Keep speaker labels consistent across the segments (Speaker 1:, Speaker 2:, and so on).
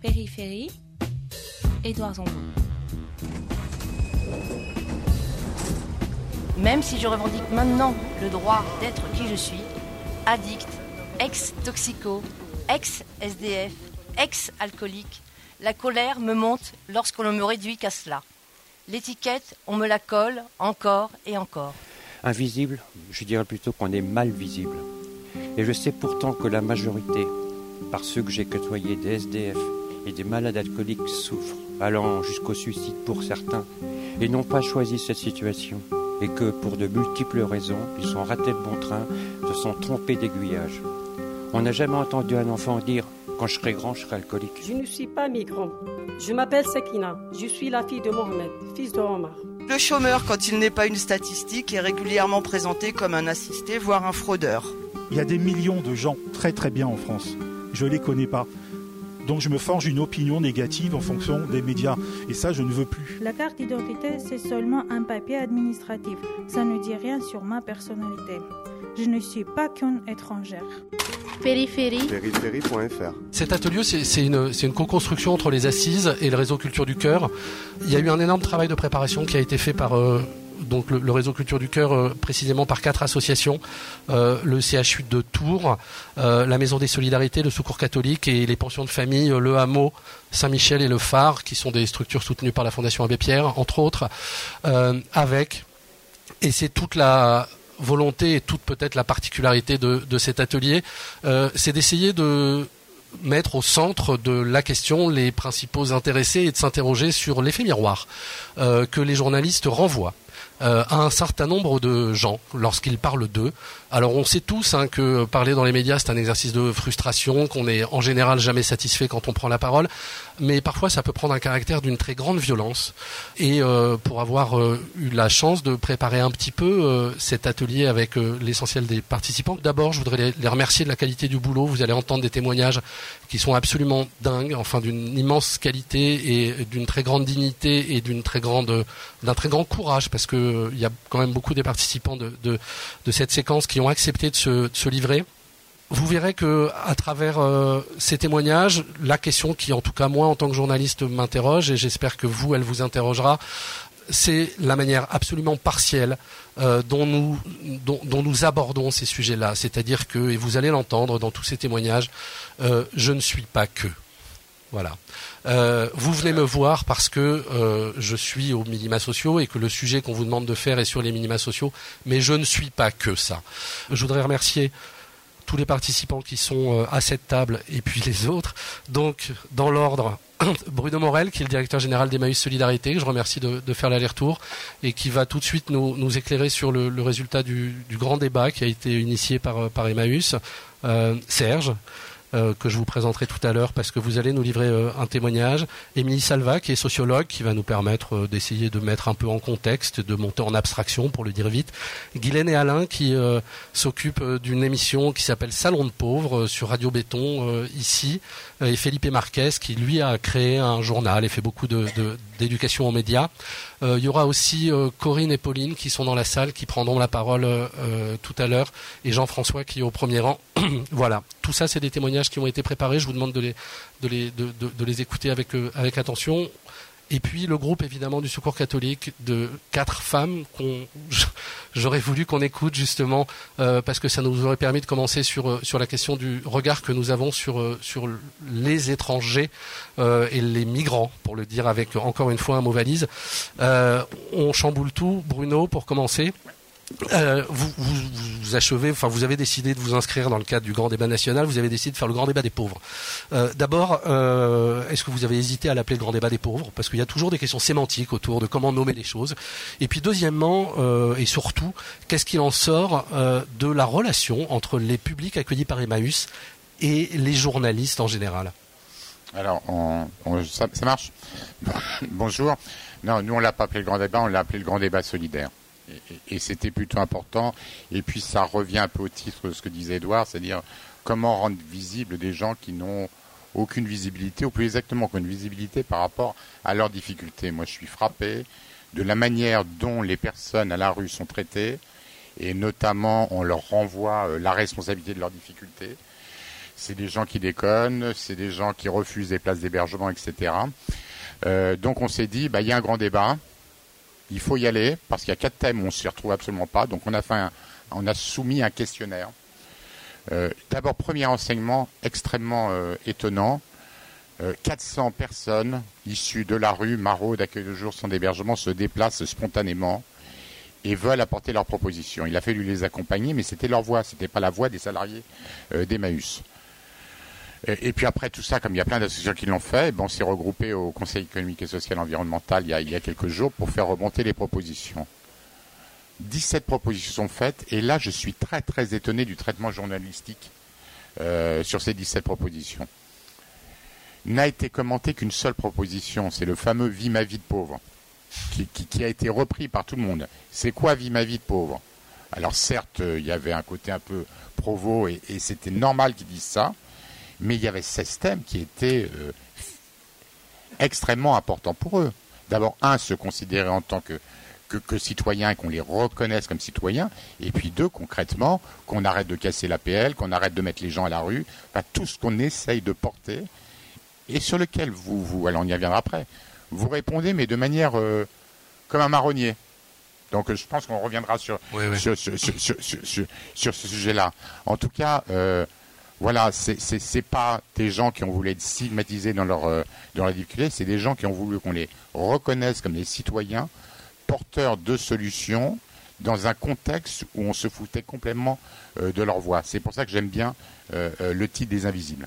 Speaker 1: Périphérie, Édouard Zambon.
Speaker 2: Même si je revendique maintenant le droit d'être qui je suis, addict, ex-toxico, ex-SDF, ex-alcoolique, la colère me monte lorsqu'on ne me réduit qu'à cela. L'étiquette, on me la colle encore et encore.
Speaker 3: Invisible, je dirais plutôt qu'on est mal visible. Et je sais pourtant que la majorité, par ceux que j'ai côtoyés des SDF et des malades alcooliques souffrent, allant jusqu'au suicide pour certains, et n'ont pas choisi cette situation, et que pour de multiples raisons, ils sont ratés le bon train, se sont trompés d'aiguillage. On n'a jamais entendu un enfant dire quand je serai grand, je serai alcoolique.
Speaker 4: Je ne suis pas migrant. Je m'appelle Sakina. Je suis la fille de Mohamed, fils de Omar.
Speaker 5: Le chômeur, quand il n'est pas une statistique, est régulièrement présenté comme un assisté, voire un fraudeur.
Speaker 6: Il y a des millions de gens très très bien en France. Je ne les connais pas. Donc je me forge une opinion négative en fonction des médias. Et ça, je ne veux plus.
Speaker 7: La carte d'identité, c'est seulement un papier administratif. Ça ne dit rien sur ma personnalité. Je ne suis pas qu'une étrangère.
Speaker 1: Périphérie.
Speaker 8: Périphérie.fr.
Speaker 9: Cet atelier, c'est une, une co-construction entre les assises et le réseau Culture du Cœur. Il y a eu un énorme travail de préparation qui a été fait par euh, donc le, réseau Culture du Cœur, euh, précisément par quatre associations euh, le CHU de Tours, la Maison des Solidarités, le Secours catholique et les pensions de famille, le Hameau, Saint-Michel et le Phare, qui sont des structures soutenues par la Fondation Abbé Pierre, entre autres, avec et c'est toute la volonté et toute peut-être la particularité de, de cet atelier, euh, c'est d'essayer de mettre au centre de la question les principaux intéressés et de s'interroger sur l'effet miroir euh, que les journalistes renvoient euh, à un certain nombre de gens lorsqu'ils parlent d'eux. Alors on sait tous hein, que parler dans les médias c'est un exercice de frustration, qu'on est en général jamais satisfait quand on prend la parole, mais parfois ça peut prendre un caractère d'une très grande violence. Et euh, pour avoir euh, eu la chance de préparer un petit peu cet atelier avec l'essentiel des participants, d'abord je voudrais les, remercier de la qualité du boulot. Vous allez entendre des témoignages qui sont absolument dingues, enfin d'une immense qualité et d'une très grande dignité et d'une très grande d'un très grand courage parce que euh, il y a quand même beaucoup des participants de, cette séquence qui ont accepté de se, livrer. Vous verrez que à travers euh, ces témoignages, la question qui, en tout cas moi, en tant que journaliste, m'interroge et j'espère que vous, elle vous interrogera, c'est la manière absolument partielle euh, dont, nous, dont, nous abordons ces sujets-là. C'est-à-dire que, et vous allez l'entendre dans tous ces témoignages, je ne suis pas que. Voilà. Euh, vous venez me voir parce que euh, je suis aux minima sociaux et que le sujet qu'on vous demande de faire est sur les minima sociaux, mais je ne suis pas que ça. Je voudrais remercier tous les participants qui sont euh, à cette table et puis les autres. Donc, dans l'ordre, Bruno Morel, qui est le directeur général d'Emmaüs Solidarité, que je remercie de, faire l'aller-retour et qui va tout de suite nous, éclairer sur le, résultat du, grand débat qui a été initié par, par Emmaüs. Serge, euh, que je vous présenterai tout à l'heure parce que vous allez nous livrer euh, un témoignage. Émilie Salva, qui est sociologue, qui va nous permettre euh, d'essayer de mettre un peu en contexte, de monter en abstraction, pour le dire vite. Guylaine et Alain, qui s'occupent d'une émission qui s'appelle Salon de pauvres sur Radio Béton ici, et Felipe Marquez, qui lui a créé un journal et fait beaucoup d'éducation aux médias. Il y aura aussi Corinne et Pauline qui sont dans la salle, qui prendront la parole tout à l'heure, et Jean-François qui est au premier rang. voilà, tout ça, c'est des témoignages qui ont été préparés. Je vous demande de les, écouter euh, avec attention. Et puis le groupe évidemment du Secours catholique de quatre femmes qu'on j'aurais voulu qu'on écoute justement euh, parce que ça nous aurait permis de commencer sur euh, sur la question du regard que nous avons sur sur les étrangers et les migrants pour le dire avec encore une fois un mot valise. on chamboule tout. Bruno pour commencer. Euh, vous, achevez, enfin vous avez décidé de vous inscrire dans le cadre du grand débat national. Vous avez décidé de faire le grand débat des pauvres. Euh, D'abord, euh, est-ce que vous avez hésité à l'appeler le grand débat des pauvres? Parce qu'il y a toujours des questions sémantiques autour de comment nommer les choses. Et puis deuxièmement et surtout, qu'est-ce qu'il en sort de la relation entre les publics accueillis par Emmaüs et les journalistes en général?
Speaker 10: Alors, ça, ça marche? Bonjour. Non, nous on l'a pas appelé le grand débat, on l'a appelé le grand débat solidaire et, c'était plutôt important. Et puis ça revient un peu au titre de ce que disait Edouard, c'est-à-dire comment rendre visibles des gens qui n'ont aucune visibilité, ou plus exactement qu'une visibilité par rapport à leurs difficultés. Moi, je suis frappé de la manière dont les personnes à la rue sont traitées, et notamment on leur renvoie euh, la responsabilité de leurs difficultés. c'est des gens qui déconnent, c'est des gens qui refusent des places d'hébergement, etc. Euh, donc on s'est dit, bah, il y a un grand débat, il faut y aller, parce qu'il y a quatre thèmes où on ne s'y retrouve absolument pas. Donc on a, fait a soumis un questionnaire. Euh, d'abord, premier enseignement extrêmement euh, étonnant. 400 personnes issues de la rue, Marot, d'accueil de jour, sans hébergement, se déplacent spontanément et veulent apporter leurs propositions. Il a fallu les accompagner, mais c'était leur voix, c'était pas la voix des salariés d'Emmaüs. Et, puis après tout ça, comme il y a plein d'associations qui l'ont fait, ben on s'est regroupé au Conseil économique et social environnemental il y, a, quelques jours pour faire remonter les propositions. 17 propositions sont faites et là je suis très très étonné du traitement journalistique euh, sur ces 17 propositions. N'a été commenté qu'une seule proposition, c'est le fameux Vie ma vie de pauvre, qui, a été repris par tout le monde. C'est quoi Vie ma vie de pauvre? Alors certes, il y avait un côté un peu provo et c'était normal qu'ils disent ça, mais il y avait ce thèmes qui étaient euh, extrêmement importants pour eux. D'abord, un, se considérer en tant que, que, citoyens et qu'on les reconnaisse comme citoyens, et puis deux, concrètement, qu'on arrête de casser l'APL, qu'on arrête de mettre les gens à la rue, tout ce qu'on essaye de porter, et sur lequel vous, vous, alors on y reviendra après, vous répondez, mais de manière euh, comme un marronnier. Donc je pense qu'on reviendra sur, Sur, sur, ce sujet-là. En tout cas, euh, voilà, c'est pas des gens qui ont voulu être stigmatisés dans leur euh, dans la difficulté, c'est des gens qui ont voulu qu'on les reconnaisse comme des citoyens porteurs de solutions dans un contexte où on se foutait complètement euh, de leur voix. C'est pour ça que j'aime bien euh, le titre des invisibles.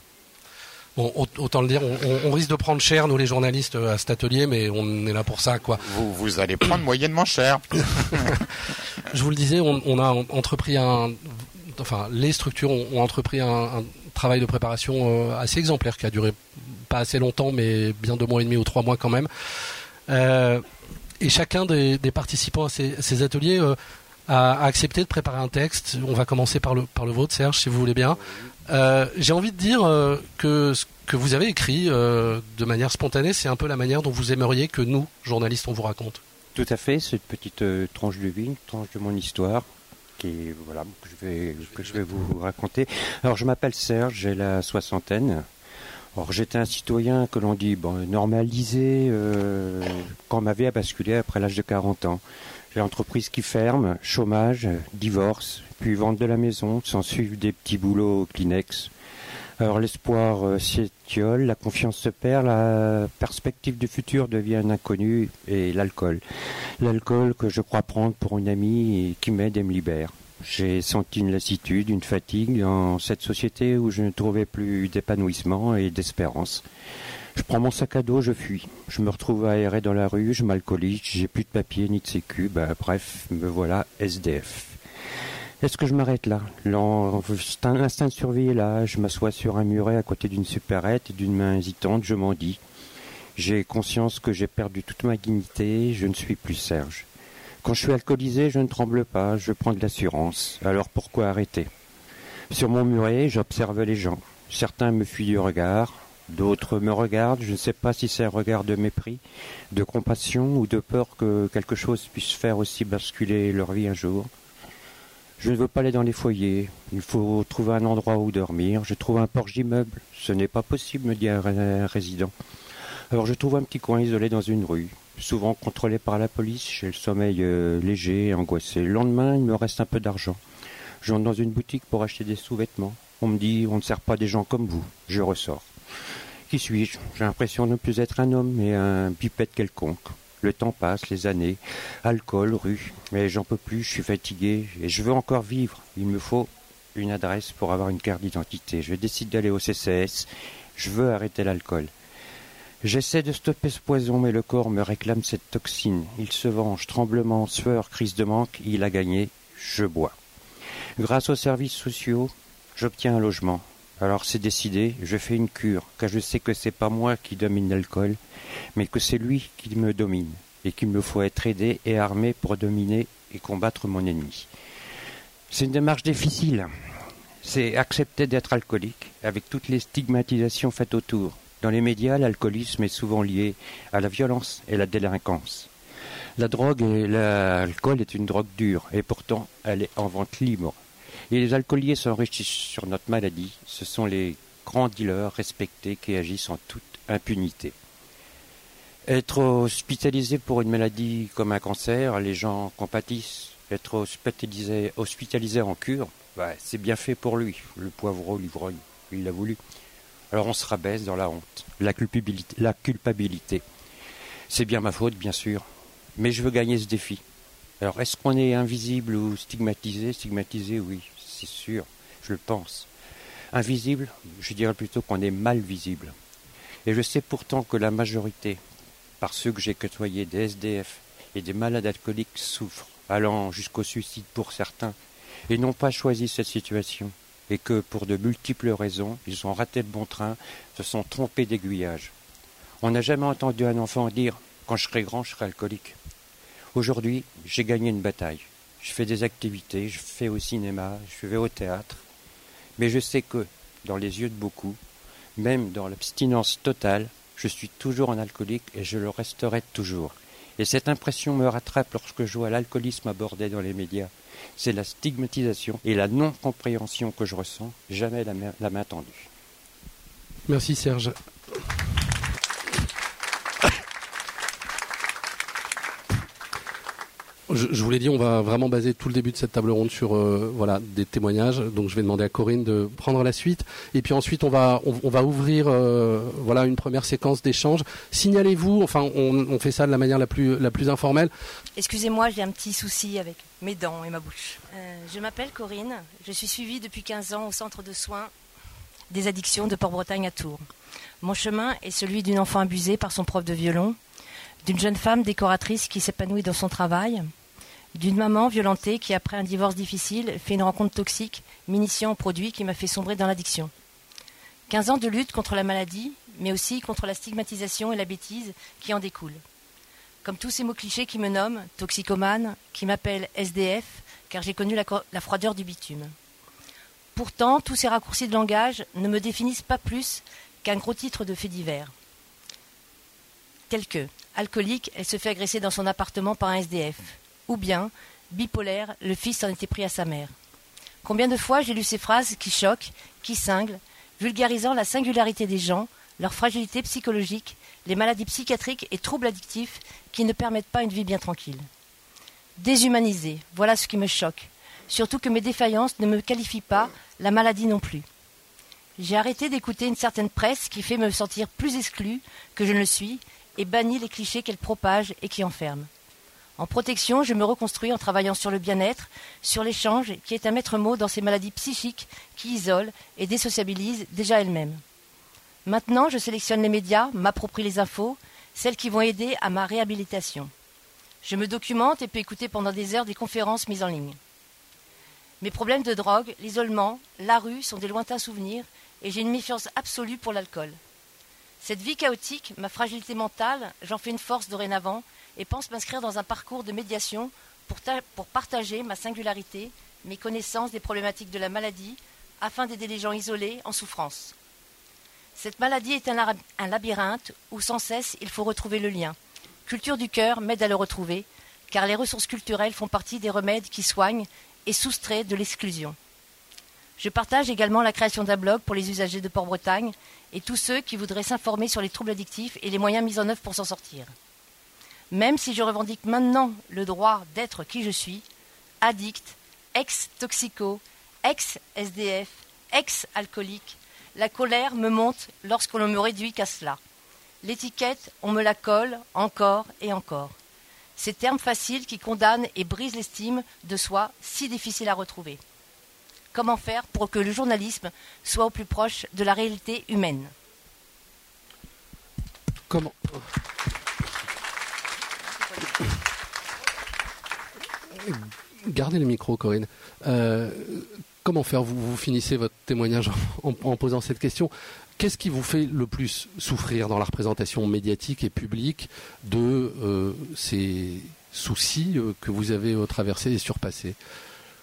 Speaker 9: Bon, autant le dire, on, risque de prendre cher, nous les journalistes, à cet atelier, mais on est là pour ça, quoi.
Speaker 10: Vous, vous allez prendre moyennement cher.
Speaker 9: Je vous le disais, on a entrepris un enfin, les structures ont, entrepris un, travail de préparation euh, assez exemplaire qui a duré pas assez longtemps, mais bien deux mois et demi ou trois mois quand même. Euh, et chacun des, participants à ces, ateliers euh, a, accepté de préparer un texte. On va commencer par le, vôtre, Serge, si vous voulez bien. J'ai envie de dire que ce que vous avez écrit de manière spontanée, c'est un peu la manière dont vous aimeriez que nous, journalistes, on vous raconte.
Speaker 3: Tout à fait, cette petite tranche de vie, une tranche de mon histoire, voilà, que je vais, que je vais vous raconter. Alors, je m'appelle Serge, j'ai la soixantaine. Alors, j'étais un citoyen que l'on dit normalisé euh, quand ma vie a basculé après l'âge de 40 ans. J'ai l'entreprise qui ferme, chômage, divorce, puis vente de la maison, s'en suivent des petits boulots Kleenex. Alors l'espoir euh, s'étiole, la confiance se perd, la perspective du futur devient inconnue et l'alcool. L'alcool que je crois prendre pour une amie qui m'aide et me libère. J'ai senti une lassitude, une fatigue dans cette société où je ne trouvais plus d'épanouissement et d'espérance. Je prends mon sac à dos, je fuis. Je me retrouve aéré dans la rue, je m'alcoolise, j'ai plus de papier ni de sécu, bah, bref, me voilà SDF. Est-ce que je m'arrête là? L'instinct de survie est là. Je m'assois sur un muret à côté d'une supérette et d'une main hésitante, je m'en dis. J'ai conscience que j'ai perdu toute ma dignité, je ne suis plus Serge. Quand je suis alcoolisé, je ne tremble pas, je prends de l'assurance. Alors pourquoi arrêter? Sur mon muret, j'observe les gens. Certains me fuient du regard, d'autres me regardent. Je ne sais pas si c'est un regard de mépris, de compassion ou de peur que quelque chose puisse faire aussi basculer leur vie un jour. Je ne veux pas aller dans les foyers. Il faut trouver un endroit où dormir. Je trouve un porche d'immeuble. Ce n'est pas possible, me dit un résident. Alors je trouve un petit coin isolé dans une rue, souvent contrôlé par la police. J'ai le sommeil euh, léger et angoissé. Le lendemain, il me reste un peu d'argent. J'entre dans une boutique pour acheter des sous-vêtements. On me dit on ne sert pas des gens comme vous. Je ressors. Qui suis-je? J'ai l'impression de ne plus être un homme, mais un bipède quelconque. Le temps passe, les années, alcool, rue, mais j'en peux plus, je suis fatigué et je veux encore vivre. Il me faut une adresse pour avoir une carte d'identité. Je décide d'aller au CCS. Je veux arrêter l'alcool. J'essaie de stopper ce poison, mais le corps me réclame cette toxine. Il se venge, tremblement, sueur, crise de manque. Il a gagné. Je bois. Grâce aux services sociaux, j'obtiens un logement. Alors c'est décidé, je fais une cure, car je sais que c'est pas moi qui domine l'alcool, mais que c'est lui qui me domine, et qu'il me faut être aidé et armé pour dominer et combattre mon ennemi. C'est une démarche difficile. C'est accepter d'être alcoolique, avec toutes les stigmatisations faites autour. Dans les médias, l'alcoolisme est souvent lié à la violence et la délinquance. La drogue et l'alcool est une drogue dure, et pourtant elle est en vente libre. Et les alcooliers s'enrichissent sur notre maladie. Ce sont les grands dealers respectés qui agissent en toute impunité. Être hospitalisé pour une maladie comme un cancer, les gens compatissent. Être hospitalisé, en cure, bah, c'est bien fait pour lui, le poivreau l'ivrogne, il l'a voulu. Alors on se rabaisse dans la honte, la culpabilité. La culpabilité. C'est bien ma faute, bien sûr, mais je veux gagner ce défi. Alors est-ce qu'on est invisible ou stigmatisé? Stigmatisé, oui, c'est sûr, je le pense. Invisible, je dirais plutôt qu'on est mal visible. Et je sais pourtant que la majorité, par ceux que j'ai côtoyés, des SDF et des malades alcooliques souffrent, allant jusqu'au suicide pour certains, et n'ont pas choisi cette situation, et que, pour de multiples raisons, ils ont raté le bon train, se sont trompés d'aiguillage. On n'a jamais entendu un enfant dire Quand je serai grand, je serai alcoolique. Aujourd'hui, j'ai gagné une bataille. Je fais des activités, je fais au cinéma, je vais au théâtre. Mais je sais que, dans les yeux de beaucoup, même dans l'abstinence totale, je suis toujours un alcoolique et je le resterai toujours. Et cette impression me rattrape lorsque je vois l'alcoolisme abordé dans les médias. C'est la stigmatisation et la non-compréhension que je ressens, jamais la main, la main tendue.
Speaker 9: Merci Serge. Je, je, vous l'ai dit, on va vraiment baser tout le début de cette table ronde sur euh, voilà des témoignages. Donc je vais demander à Corinne de prendre la suite, et puis ensuite on va on, on va ouvrir euh, voilà une première séquence d'échange. Signalez-vous, enfin on, on, fait ça de la manière la plus la plus informelle.
Speaker 2: Excusez-moi, j'ai un petit souci avec mes dents et ma bouche. Euh, je m'appelle Corinne, je suis suivie depuis 15 ans au centre de soins des addictions de Port-Bretagne à Tours. Mon chemin est celui d'une enfant abusée par son prof de violon, d'une jeune femme décoratrice qui s'épanouit dans son travail d'une maman violentée qui, après un divorce difficile, fait une rencontre toxique, m'initiant au produit qui m'a fait sombrer dans l'addiction. 15 ans de lutte contre la maladie, mais aussi contre la stigmatisation et la bêtise qui en découlent. Comme tous ces mots clichés qui me nomment, toxicomane, qui m'appellent SDF, car j'ai connu la, froideur du bitume. Pourtant, tous ces raccourcis de langage ne me définissent pas plus qu'un gros titre de fait divers. Tel que, alcoolique, elle se fait agresser dans son appartement par un SDF ou bien, bipolaire, le fils en était pris à sa mère. Combien de fois j'ai lu ces phrases qui choquent, qui cinglent, vulgarisant la singularité des gens, leur fragilité psychologique, les maladies psychiatriques et troubles addictifs qui ne permettent pas une vie bien tranquille. Déshumanisé, voilà ce qui me choque, surtout que mes défaillances ne me qualifient pas, la maladie non plus. J'ai arrêté d'écouter une certaine presse qui fait me sentir plus exclu que je ne le suis et banni les clichés qu'elle propage et qui enferme. En protection, je me reconstruis en travaillant sur le bien-être, sur l'échange, qui est un maître mot dans ces maladies psychiques qui isolent et désociabilisent déjà elles-mêmes. Maintenant, je sélectionne les médias, m'approprie les infos, celles qui vont aider à ma réhabilitation. Je me documente et peux écouter pendant des heures des conférences mises en ligne. Mes problèmes de drogue, l'isolement, la rue sont des lointains souvenirs et j'ai une méfiance absolue pour l'alcool. Cette vie chaotique, ma fragilité mentale, j'en fais une force dorénavant et pense m'inscrire dans un parcours de médiation pour, partager ma singularité, mes connaissances des problématiques de la maladie, afin d'aider les gens isolés en souffrance. Cette maladie est un, un labyrinthe où sans cesse il faut retrouver le lien. Culture du cœur m'aide à le retrouver, car les ressources culturelles font partie des remèdes qui soignent et soustraient de l'exclusion. Je partage également la création d'un blog pour les usagers de Port-Bretagne et tous ceux qui voudraient s'informer sur les troubles addictifs et les moyens mis en œuvre pour s'en sortir même si je revendique maintenant le droit d'être qui je suis, addict, ex-toxico, ex-SDF, ex-alcoolique, la colère me monte lorsqu'on ne me réduit qu'à cela. L'étiquette, on me la colle encore et encore. Ces termes faciles qui condamnent et brisent l'estime de soi, si difficile à retrouver. Comment faire pour que le journalisme soit au plus proche de la réalité humaine?
Speaker 9: Gardez le micro, Corinne. Euh, comment faire vous, finissez votre témoignage en, en posant cette question. Qu'est-ce qui vous fait le plus souffrir dans la représentation médiatique et publique de euh, ces soucis euh, que vous avez traversés et surpassés?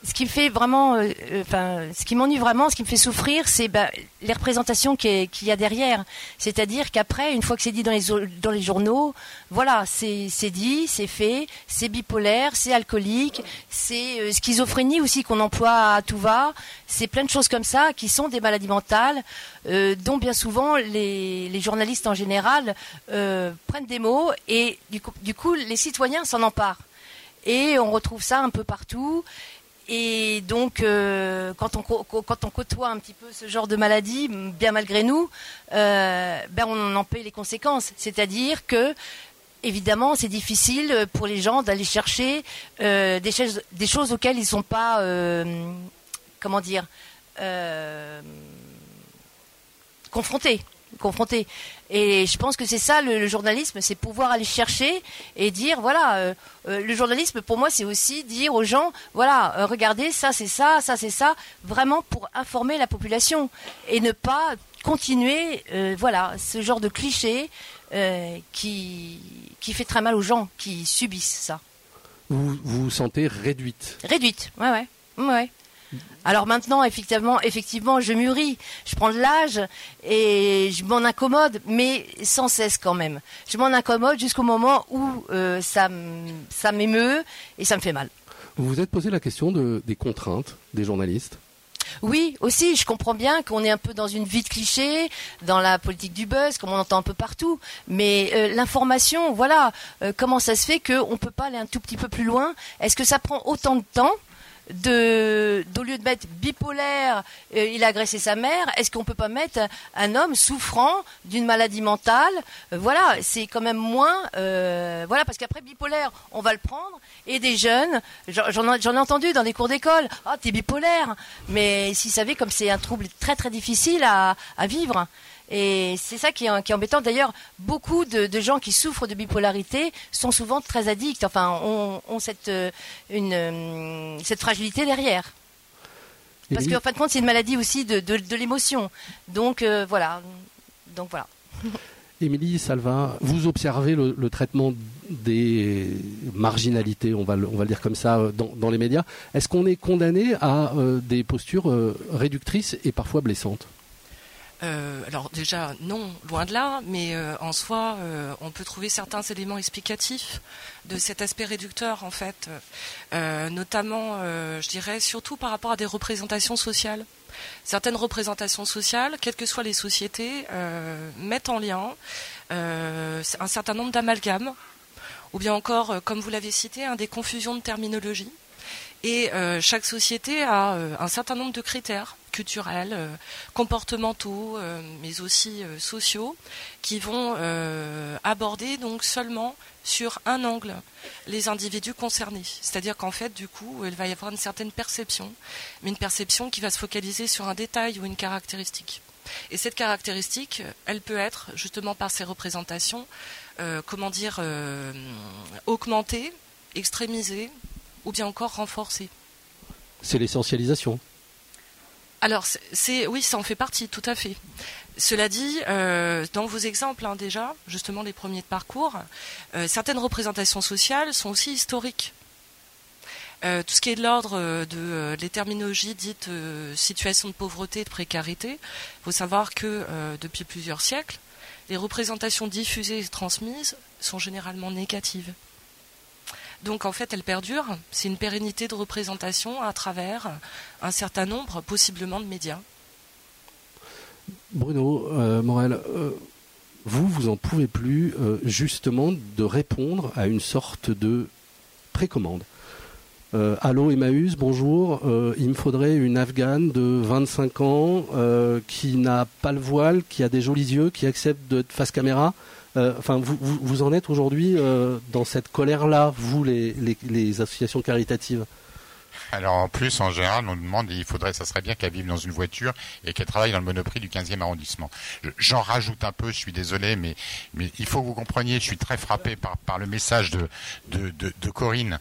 Speaker 2: Ce qui me fait vraiment, euh, euh, ce qui m'ennuie vraiment, ce qui me fait souffrir, c'est bah, les représentations qu'il y a derrière. C'est-à-dire qu'après, une fois que c'est dit dans les, journaux, voilà, c'est dit, c'est fait, c'est bipolaire, c'est alcoolique, c'est euh, schizophrénie aussi qu'on emploie à tout va. C'est plein de choses comme ça qui sont des maladies mentales, dont bien souvent les, les journalistes en général prennent des mots et du coup, du coup les citoyens s'en emparent. Et on retrouve ça un peu partout. Et donc, euh, quand, on, côtoie un petit peu ce genre de maladie, bien malgré nous, euh, ben on en paie les conséquences. C'est-à-dire que, évidemment, c'est difficile pour les gens d'aller chercher euh, des, choses, des, choses, auxquelles ils ne sont pas, comment dire, confrontés confrontés. Et je pense que c'est ça le, journalisme, c'est pouvoir aller chercher et dire voilà, euh, euh, le journalisme pour moi c'est aussi dire aux gens voilà, euh, regardez ça c'est ça, ça c'est ça, vraiment pour informer la population et ne pas continuer voilà ce genre de cliché qui qui fait très mal aux gens qui subissent ça.
Speaker 9: Vous vous, sentez réduite?
Speaker 2: Réduite, ouais ouais ouais. Alors maintenant, effectivement, effectivement, je mûris, je prends de l'âge et je m'en incommode, mais sans cesse quand même. Je m'en incommode jusqu'au moment où euh, ça, ça m'émeut et ça me fait mal.
Speaker 9: Vous vous êtes posé la question des contraintes des journalistes?
Speaker 2: Oui, aussi, je comprends bien qu'on est un peu dans une vie de cliché, dans la politique du buzz, comme on entend un peu partout. Mais euh, l'information, voilà, euh, comment ça se fait qu'on ne peut pas aller un tout petit peu plus loin? Est-ce que ça prend autant de temps? De, au lieu de mettre bipolaire, euh, il a agressé sa mère, est-ce qu'on peut pas mettre un homme souffrant d'une maladie mentale euh, Voilà, c'est quand même moins, euh, voilà, parce qu'après bipolaire, on va le prendre. Et des jeunes, j'en ai entendu dans des cours d'école, ah t'es bipolaire, mais s'ils savaient comme c'est un trouble très très difficile à vivre. Et c'est ça qui est, embêtant. D'ailleurs, beaucoup de, gens qui souffrent de bipolarité sont souvent très addicts, enfin, ont, cette, euh, une, euh, cette fragilité derrière. Parce qu'en fin de compte, c'est une maladie aussi de, l'émotion. Donc, euh, voilà. Donc, voilà.
Speaker 9: Émilie Salva, vous observez le, traitement des marginalités, on va, le, on va le dire comme ça, dans, les médias. Est-ce qu'on est condamné à des postures réductrices et parfois blessantes?
Speaker 1: Euh, alors déjà, non, loin de là, mais euh, en soi, euh, on peut trouver certains éléments explicatifs de cet aspect réducteur, en fait, notamment, je dirais, surtout par rapport à des représentations sociales. Certaines représentations sociales, quelles que soient les sociétés, mettent en lien un certain nombre d'amalgames, ou bien encore, comme vous l'avez cité, des confusions de terminologie. Et chaque société a un certain nombre de critères culturels, euh, comportementaux, euh, mais aussi euh, sociaux, qui vont aborder donc seulement sur un angle les individus concernés. C'est-à-dire qu'en fait, du coup, il va y avoir une certaine perception, mais une perception qui va se focaliser sur un détail ou une caractéristique. Et cette caractéristique, elle peut être, justement par ces représentations, comment dire, augmentée, extrémisée, ou bien encore renforcée.
Speaker 9: C'est l'essentialisation.
Speaker 1: Alors, c'est oui, ça en fait partie, tout à fait. Cela dit, euh, dans vos exemples hein, déjà, justement les premiers de parcours, euh, certaines représentations sociales sont aussi historiques. Euh, tout ce qui est de l'ordre de les terminologies dites situation de pauvreté et de précarité, il faut savoir que depuis plusieurs siècles, les représentations diffusées et transmises sont généralement négatives. Donc en fait, elle perdure. C'est une pérennité de représentation à travers un certain nombre, possiblement, de médias.
Speaker 9: Bruno euh, Morel, euh, vous, vous en pouvez plus euh, justement de répondre à une sorte de précommande. allô Emmaüs, bonjour. il me faudrait une Afghane de 25 ans qui n'a pas le voile, qui a des jolis yeux, qui accepte de face caméra. Euh, enfin, vous, vous, en êtes aujourd'hui euh, dans cette colère-là, vous, les, les, associations caritatives?
Speaker 10: Alors en plus, en général, on demande, il faudrait, ça serait bien qu'elle vive dans une voiture et qu'elle travaille dans le monoprix du 15e arrondissement. J'en rajoute un peu, je suis désolé, mais, mais il faut que vous compreniez, je suis très frappé par, par le message de, de, de, Corinne.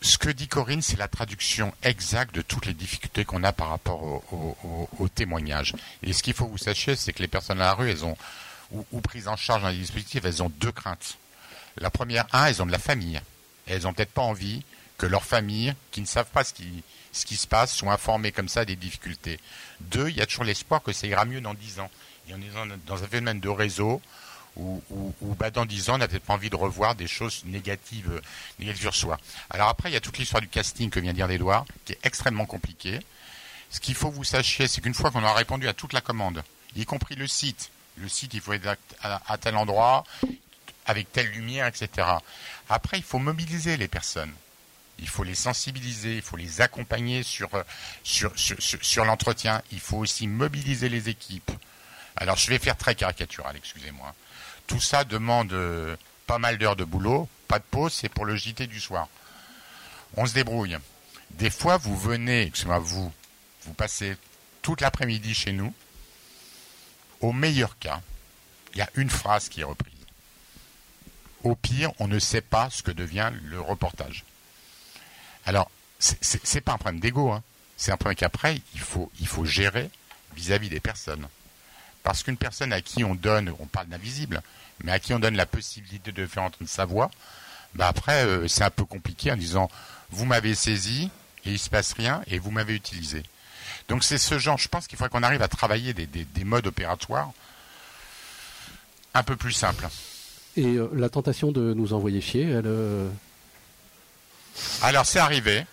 Speaker 10: Ce que dit Corinne, c'est la traduction exacte de toutes les difficultés qu'on a par rapport au, au, au témoignage. Et ce qu'il faut que vous sachiez, c'est que les personnes à la rue, elles ont ou, prises en charge dans les dispositifs, elles ont deux craintes. La première, un, elles ont de la famille. elles n'ont peut-être pas envie que leur famille, qui ne savent pas ce qui, se passe, sont informés comme ça des difficultés. Deux, il y a toujours l'espoir que ça ira mieux dans dix ans. Et on est dans un phénomène de réseau où, bah, dans dix ans, on n'a peut-être pas envie de revoir des choses négatives, négatives sur soi. Alors après, il y a toute l'histoire du casting que vient dire Edouard, qui est extrêmement compliqué. Ce qu'il faut que vous sachiez, c'est qu'une fois qu'on a répondu à toute la commande, y compris le site, le site, il faut être à tel endroit, avec telle lumière, etc. Après, il faut mobiliser les personnes. Il faut les sensibiliser, il faut les accompagner sur, euh, sur, l'entretien. Il faut aussi mobiliser les équipes. Alors, je vais faire très caricatural, excusez-moi. Tout ça demande euh, pas mal d'heures de boulot, pas de pause, c'est pour le JT du soir. On se débrouille. Des fois, vous venez, excusez-moi, vous, vous passez toute l'après-midi chez nous. Au meilleur cas, il y a une phrase qui est reprise. Au pire, on ne sait pas ce que devient le reportage. Alors, c'est pas un problème d'ego, hein. c'est un problème qu'après, il faut, gérer vis-à-vis des personnes. Parce qu'une personne à qui on donne, on parle d'invisible, mais à qui on donne la possibilité de faire entendre sa voix, bah après, euh, c'est un peu compliqué en disant, vous m'avez saisi, et il se passe rien, et vous m'avez utilisé. Donc c'est ce genre, je pense qu'il faudrait qu'on arrive à travailler des, modes opératoires un peu plus simples.
Speaker 9: Et euh, la tentation de nous envoyer chier, elle, euh,
Speaker 10: alors c'est arrivé.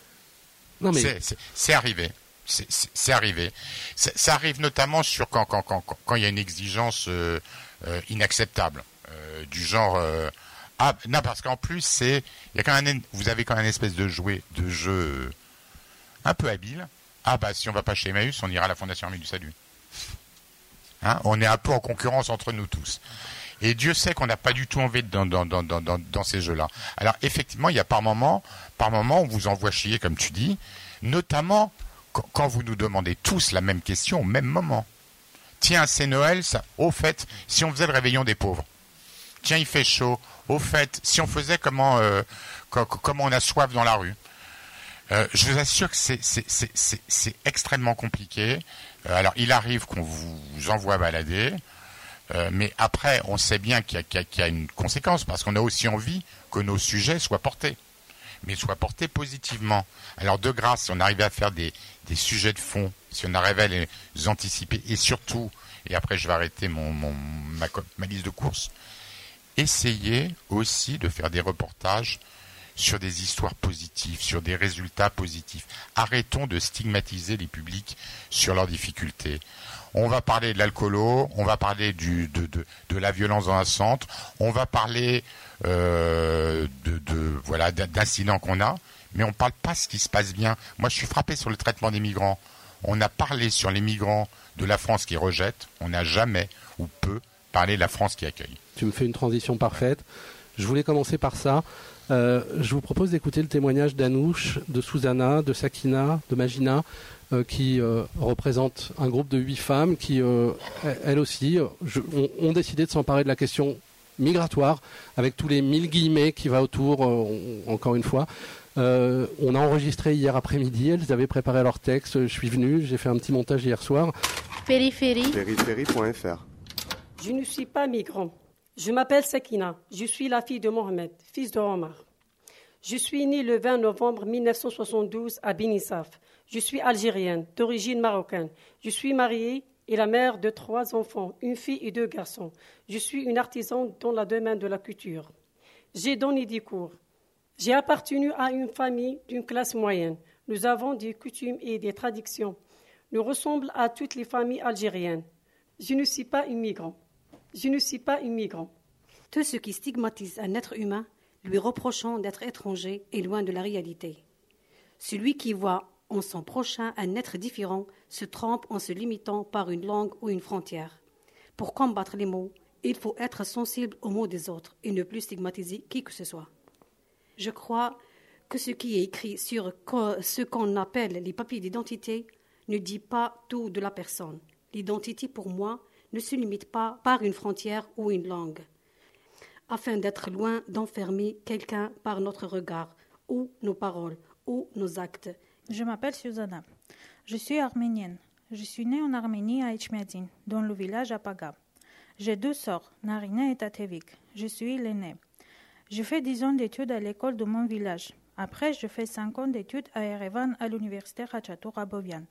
Speaker 10: Non mais c'est arrivé. C'est arrivé. Ça arrive notamment sur quand quand quand quand il y a une exigence euh, euh, inacceptable euh, du genre ah non parce qu'en plus c'est il y a quand même vous avez quand même une espèce de jouet de jeu un peu habile. Ah bah si on va pas chez Emmaüs, on ira à la Fondation Armée du Salut. Hein on est un peu en concurrence entre nous tous. Et Dieu sait qu'on n'a pas du tout envie dans, dans, dans, ces jeux-là. Alors effectivement, il y a par moment, par moment, on vous envoie chier, comme tu dis, notamment quand vous nous demandez tous la même question au même moment. Tiens, c'est Noël, ça. Au fait, si on faisait le réveillon des pauvres. Tiens, il fait chaud. Au fait, si on faisait comment, euh, comment on a soif dans la rue. Euh, je vous assure que c'est extrêmement compliqué. Euh, alors, il arrive qu'on vous envoie balader. Euh, mais après, on sait bien qu'il y, a une conséquence, parce qu'on a aussi envie que nos sujets soient portés, mais soient portés positivement. Alors de grâce, si on arrivait à faire des, sujets de fond, si on arrivait à les anticiper, et surtout, et après je vais arrêter mon, ma, ma liste de courses, essayez aussi de faire des reportages sur des histoires positives, sur des résultats positifs. Arrêtons de stigmatiser les publics sur leurs difficultés. On va parler de l'alcoolo, on va parler de, la violence dans un centre, on va parler euh, de, de, voilà d'incidents qu'on a, mais on ne parle pas de ce qui se passe bien. Moi, je suis frappé sur le traitement des migrants. On a parlé sur les migrants de la France qui rejette, on n'a jamais ou peu parlé de la France qui accueille.
Speaker 9: Tu me fais une transition parfaite. Je voulais commencer par ça. Euh, je vous propose d'écouter le témoignage d'Anouche, de Susanna, de Sakina, de Magina, euh, qui euh, représentent un groupe de huit femmes qui, elles aussi, ont, décidé de s'emparer de la question migratoire, avec tous les mille guillemets qui va autour, encore une fois. on a enregistré hier après-midi, elles avaient préparé leur texte, je suis venu, j'ai fait un petit montage hier soir.
Speaker 8: Périphérie.
Speaker 11: Périphérie.fr.
Speaker 4: Je ne suis pas migrant. Je m'appelle Sekina. Je suis la fille de Mohamed, fils de Omar. Je suis née le 20 novembre 1972 à Binissaf. Je suis algérienne, d'origine marocaine. Je suis mariée et la mère de trois enfants, une fille et deux garçons. Je suis une artisane dans le domaine de la culture. J'ai donné des cours. J'ai appartenu à une famille d'une classe moyenne. Nous avons des coutumes et des traditions. Nous ressemblons à toutes les familles algériennes. Je ne suis pas immigrant. Je ne suis pas immigrant.
Speaker 8: Tout ce qui stigmatise un être humain, lui reprochant d'être étranger, est loin de la réalité. Celui qui voit en son prochain un être différent se trompe en se limitant par une langue ou une frontière. Pour combattre les mots, il faut être sensible aux mots des autres et ne plus stigmatiser qui que ce soit. Je crois que ce qui est écrit sur ce qu'on appelle les papiers d'identité ne dit pas tout de la personne. L'identité, pour moi, ne se limite pas par une frontière ou une langue, afin d'être loin d'enfermer quelqu'un par notre regard, ou nos paroles, ou nos actes.
Speaker 7: Je m'appelle Susanna. Je suis arménienne. Je suis née en Arménie à Ichmiadzin, dans le village Apaga. J'ai deux sœurs, Narina et Tatevik. Je suis l'aînée. Je fais dix ans d'études à l'école de mon village. Après, je fais cinq ans d'études à Erevan à l'université Ratchatur à Bovian.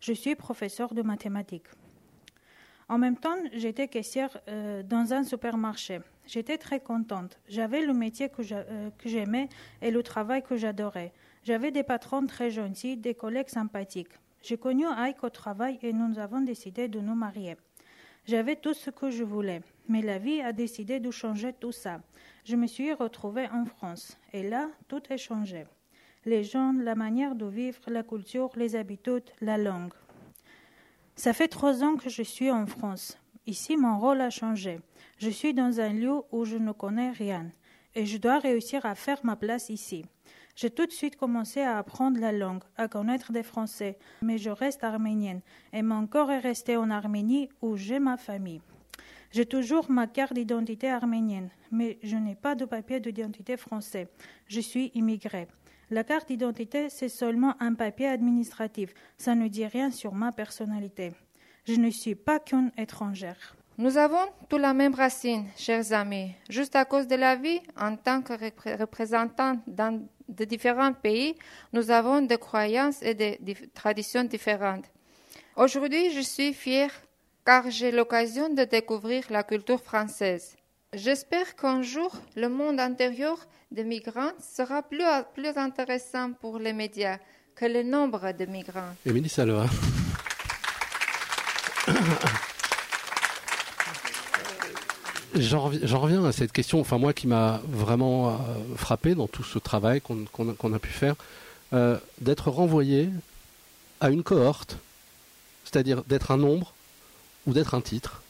Speaker 7: Je suis professeur de mathématiques. En même temps, j'étais caissière euh, dans un supermarché. J'étais très contente. J'avais le métier euh, que j'aimais et le travail que j'adorais. J'avais des patrons très gentils, des collègues sympathiques. J'ai connu Ike au travail et nous avons décidé de nous marier. J'avais tout ce que je voulais, mais la vie a décidé de changer tout ça. Je me suis retrouvée en France et là, tout est changé. Les gens, la manière de vivre, la culture, les habitudes, la langue. Ça fait trois ans que je suis en France. Ici, mon rôle a changé. Je suis dans un lieu où je ne connais rien et je dois réussir à faire ma place ici. J'ai tout de suite commencé à apprendre la langue, à connaître des Français, mais je reste arménienne et mon corps est resté en Arménie où j'ai ma famille. J'ai toujours ma carte d'identité arménienne, mais je n'ai pas de papier d'identité français. Je suis immigrée. La carte d'identité, c'est seulement un papier administratif. Ça ne dit rien sur ma personnalité. Je ne suis pas qu'une étrangère.
Speaker 11: Nous avons tous la même racine, chers amis. Juste à cause de la vie, en tant que représentants de différents pays, nous avons des croyances et des traditions différentes. Aujourd'hui, je suis fière car j'ai l'occasion de découvrir la culture française. J'espère qu'un jour, le monde intérieur des migrants sera plus, intéressant pour les médias que le nombre de migrants.
Speaker 9: Émilie Saloa. J'en reviens, à cette question, enfin moi qui m'a vraiment euh, frappé dans tout ce travail qu'on a pu faire, euh, d'être renvoyé à une cohorte, c'est-à-dire d'être un nombre ou d'être un titre.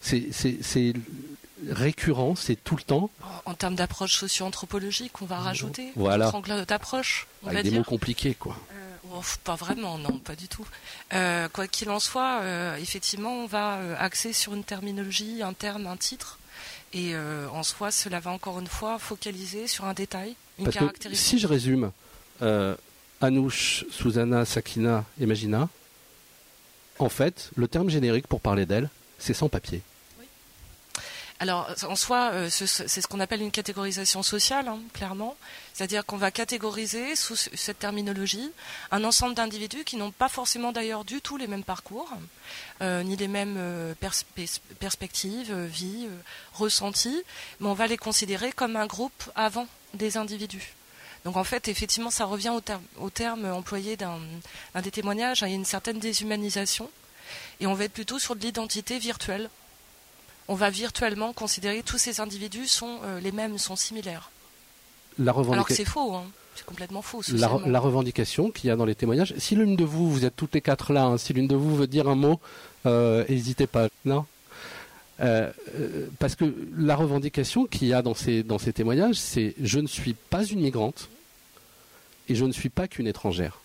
Speaker 9: C'est récurrent, c'est tout le temps.
Speaker 1: En termes d'approche socio-anthropologique, on va rajouter
Speaker 9: voilà.
Speaker 1: d'approche.
Speaker 9: Avec des mots compliqués, quoi.
Speaker 1: Euh, oh, pas vraiment, non, pas du tout. Euh, quoi qu'il en soit, euh, effectivement, on va axer sur une terminologie, un terme, un titre. Et en soi, cela va encore une fois focaliser sur un détail, une
Speaker 9: Parce
Speaker 1: caractéristique.
Speaker 9: Que si je résume, Anouche, Susanna, Sakina et Magina, en fait, le terme générique pour parler d'elle, c'est sans papier.
Speaker 1: Alors, en soi, euh, c'est ce qu'on appelle une catégorisation sociale, hein, clairement. C'est-à-dire qu'on va catégoriser sous cette terminologie un ensemble d'individus qui n'ont pas forcément d'ailleurs du tout les mêmes parcours, euh, ni les mêmes euh, perspectives, vies, ressentis, mais on va les considérer comme un groupe avant des individus. Donc en fait, effectivement, ça revient au, terme, au terme employé d'un des témoignages, il y a une certaine déshumanisation, et on va être plutôt sur de l'identité virtuelle on va virtuellement considérer que tous ces individus sont euh, les mêmes, sont similaires. Alors que c'est faux, hein. c'est complètement faux.
Speaker 9: La, revendication qu'il y a dans les témoignages. Si l'une de vous, vous êtes toutes les quatre là, hein, si l'une de vous veut dire un mot, euh, n'hésitez pas. Non euh, parce que la revendication qu'il y a dans ces, dans ces témoignages, c'est je ne suis pas une migrante et je ne suis pas qu'une étrangère.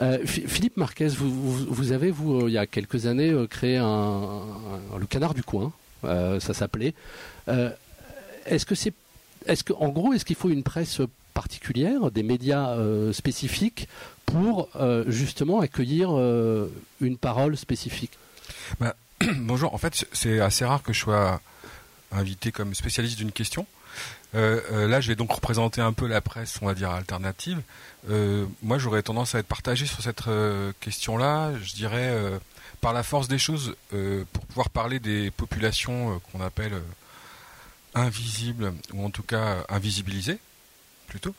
Speaker 9: Euh, Philippe Marquez, vous, avez, vous, euh, il y a quelques années, euh, créé le Canard du coin, ça s'appelait. est-ce que c'est, est-ce que, en gros, est-ce qu'il faut une presse particulière, des médias spécifiques pour justement accueillir une parole spécifique?
Speaker 12: Bah, Bonjour, en fait, c'est assez rare que je sois invité comme spécialiste d'une question. Euh, euh, là, je vais donc représenter un peu la presse, on va dire, alternative. Euh, moi, j'aurais tendance à être partagé sur cette question-là. Je dirais, par la force des choses, pour pouvoir parler des populations qu'on appelle invisibles, ou en tout cas invisibilisées, plutôt,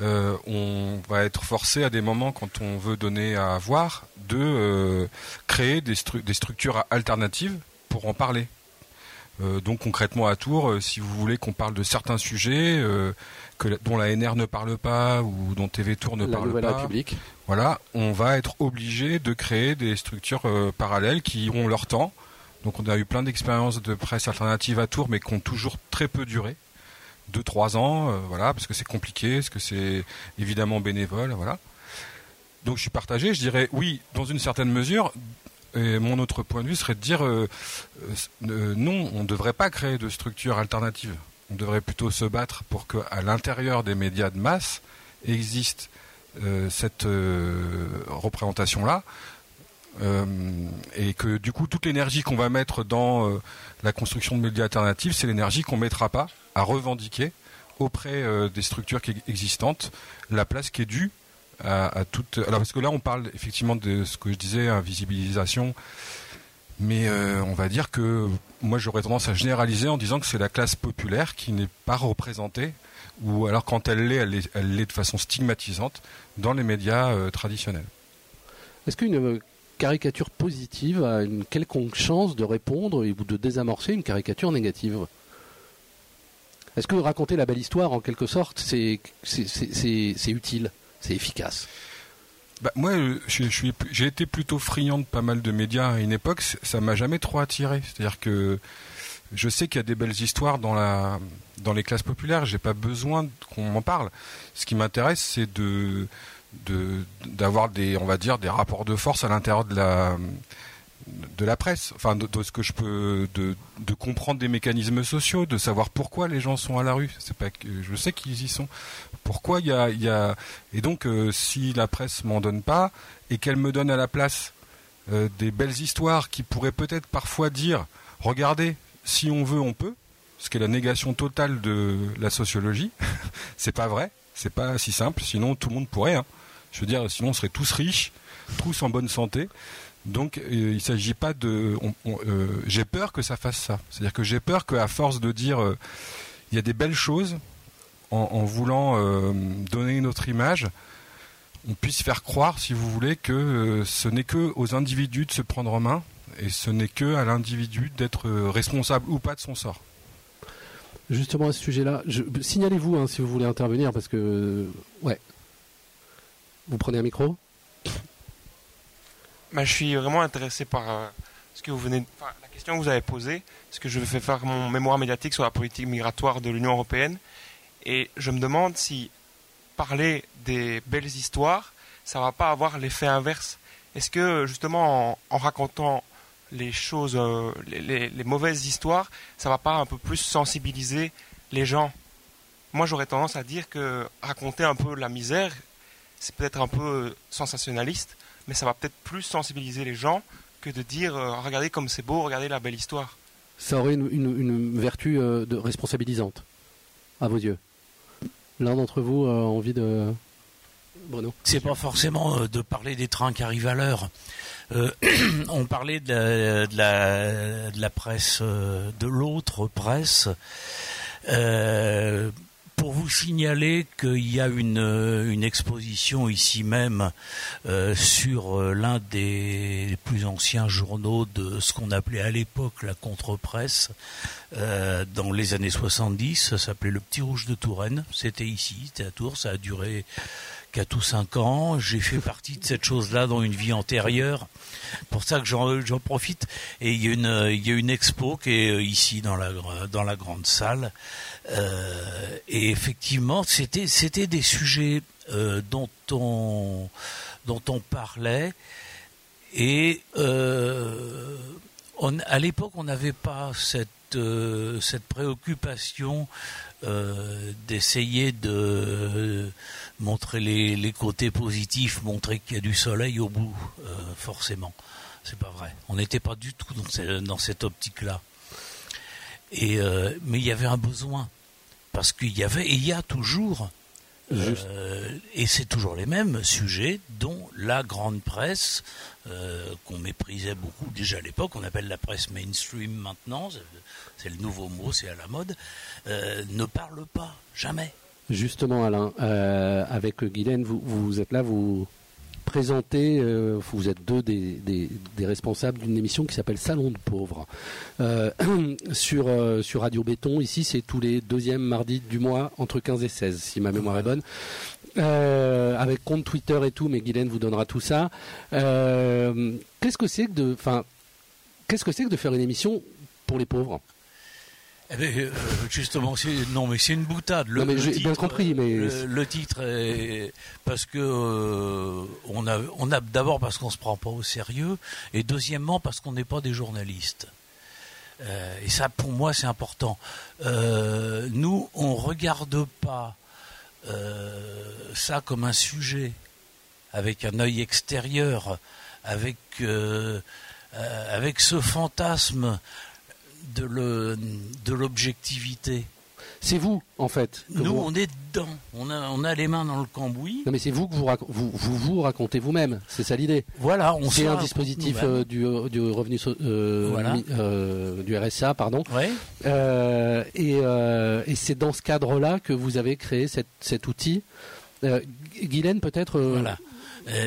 Speaker 12: on va être forcé à des moments, quand on veut donner à voir, de créer des, des structures alternatives pour en parler. Euh, donc concrètement à Tours, euh, si vous voulez qu'on parle de certains sujets euh, dont la NR ne parle pas ou dont TV Tours ne parle pas, voilà, on va être obligé de créer des structures parallèles qui ont leur temps. Donc on a eu plein d'expériences de presse alternative à Tours, mais qui ont toujours très peu duré, deux trois ans, voilà, parce que c'est compliqué, parce que c'est évidemment bénévole, voilà. Donc je suis partagé, je dirais oui, dans une certaine mesure, et mon autre point de vue serait de dire euh, euh, non, on ne devrait pas créer de structure alternative. On devrait plutôt se battre pour qu'à l'intérieur des médias de masse existe euh, cette représentation-là. et que du coup toute l'énergie qu'on va mettre dans la construction de médias alternatifs, c'est l'énergie qu'on ne mettra pas à revendiquer auprès euh, des structures existantes la place qui est due à, toute. Alors parce que là, on parle effectivement de ce que je disais, invisibilisation. Mais euh, on va dire que moi j'aurais tendance à généraliser en disant que c'est la classe populaire qui n'est pas représentée, ou alors quand elle l'est, elle est, elle l'est de façon stigmatisante dans les médias euh, traditionnels.
Speaker 9: Est-ce qu'une euh, caricature positive a une quelconque chance de répondre ou de désamorcer une caricature négative? Est-ce que raconter la belle histoire, en quelque sorte, c'est utile, c'est efficace
Speaker 12: Bah, moi, euh, j'ai été plutôt friand de pas mal de médias à une époque. Ça m'a jamais trop attiré. C'est-à-dire que je sais qu'il y a des belles histoires dans la, dans les classes populaires. J'ai pas besoin qu'on m'en parle. Ce qui m'intéresse, c'est de, d'avoir des, on va dire, des rapports de force à l'intérieur de la, de la presse. Enfin, de, ce que je peux, de, de comprendre des mécanismes sociaux, de savoir pourquoi les gens sont à la rue. C'est pas que je sais qu'ils y sont. Pourquoi il y a, y a, et donc euh, si la presse m'en donne pas et qu'elle me donne à la place euh, des belles histoires qui pourraient peut-être parfois dire, regardez, si on veut, on peut, ce qui est la négation totale de la sociologie. c'est pas vrai, c'est pas si simple. Sinon, tout le monde pourrait. hein. Je veux dire, sinon, on serait tous riches, tous en bonne santé. Donc, euh, il s'agit pas de. euh, j'ai peur que ça fasse ça. C'est-à-dire que j'ai peur qu'à force de dire, euh, il y a des belles choses, en, voulant euh, donner une autre image, on puisse faire croire, si vous voulez, que ce n'est que aux individus de se prendre en main et ce n'est que à l'individu d'être responsable ou pas de son sort.
Speaker 9: Justement à ce sujet-là, je- signalez-vous hein, si vous voulez intervenir parce que ouais. Vous prenez un micro?
Speaker 13: Je suis vraiment intéressé par euh, ce que vous venez, la question que vous avez posée, parce que je vais faire mon mémoire médiatique sur la politique migratoire de l'Union européenne, et je me demande si parler des belles histoires, ça va pas avoir l'effet inverse. Est-ce que justement en, racontant les choses, euh, les, les- mauvaises histoires, ça va pas un peu plus sensibiliser les gens? Moi, j'aurais tendance à dire que raconter un peu la misère, c'est peut-être un peu sensationnaliste, mais ça va peut-être plus sensibiliser les gens que de dire euh, regardez comme c'est beau, regardez la belle histoire.
Speaker 9: Ça aurait une, une- une vertu euh, de responsabilisante à vos yeux. L'un d'entre vous a envie de Bruno?
Speaker 14: C'est pas forcément euh, de parler des trains qui arrivent à l'heure. Euh, on parlait de la, de la, de la presse, euh, de l'autre presse. Pour vous signaler qu'il y a une, euh, exposition ici même euh, sur euh, l'un des plus anciens journaux de ce qu'on appelait à l'époque la contre-presse, dans les années 70, ça s'appelait Le Petit Rouge de Touraine. C'était ici, c'était à Tours, ça a duré 4 ou 5 ans. J'ai fait partie de cette chose-là dans une vie antérieure. Pour ça que j'en profite. Et il y, a une, expo qui est ici dans la, dans la grande salle. Euh, et effectivement, c'était c'était des sujets euh, dont on dont on parlait. Et euh, à l'époque, on n'avait pas cette, cette préoccupation d'essayer de montrer les, les côtés positifs, montrer qu'il y a du soleil au bout, forcément. C'est pas vrai. On n'était pas du tout dans, dans cette optique-là. Et euh, mais il y avait un besoin parce qu'il y avait et il y a toujours euh, et c'est toujours les mêmes sujets dont la grande presse euh, qu'on méprisait beaucoup déjà à l'époque, on appelle la presse mainstream maintenant, c'est- le nouveau mot, c'est à la mode, ne parle pas jamais.
Speaker 9: Justement, Alain, avec Guylaine, vous, vous êtes là, vous présentez, euh, vous êtes deux des, responsables d'une émission qui s'appelle Salon de pauvres. Euh, sur, euh, sur Radio Béton, ici, c'est tous les deuxièmes mardis du mois, entre 15 et 16, si ma mémoire est bonne. Avec compte Twitter et tout, mais Guylaine vous donnera tout ça. Qu'est-ce que c'est que de, enfin, qu'est-ce que c'est que de faire une émission pour les pauvres?
Speaker 14: Eh ben, euh, justement, c'est, non, mais c'est une boutade. Le,
Speaker 9: Non, mais
Speaker 14: le
Speaker 9: j'ai
Speaker 14: titre,
Speaker 9: bien compris, mais-
Speaker 14: le, le titre est parce que euh, on a, on a d'abord parce qu'on se prend pas au sérieux, et deuxièmement parce qu'on n'est pas des journalistes. Euh, et ça, pour moi, c'est important. Euh, nous, on regarde pas ça comme un sujet avec un œil extérieur, avec avec ce fantasme de l'objectivité.
Speaker 9: C'est vous, en fait.
Speaker 14: Nous, on est dedans. On a, on a les mains dans le cambouis.
Speaker 9: Non, mais c'est vous que vous, vous, vous, vous racontez vous-même. C'est ça l'idée.
Speaker 14: Voilà, on
Speaker 9: C'est un dispositif euh, du, du revenu euh, du RSA, pardon.
Speaker 14: Ouais.
Speaker 9: et, et c'est dans ce cadre-là que vous avez créé cette, cet outil. Guylaine, peut-être.
Speaker 14: Voilà.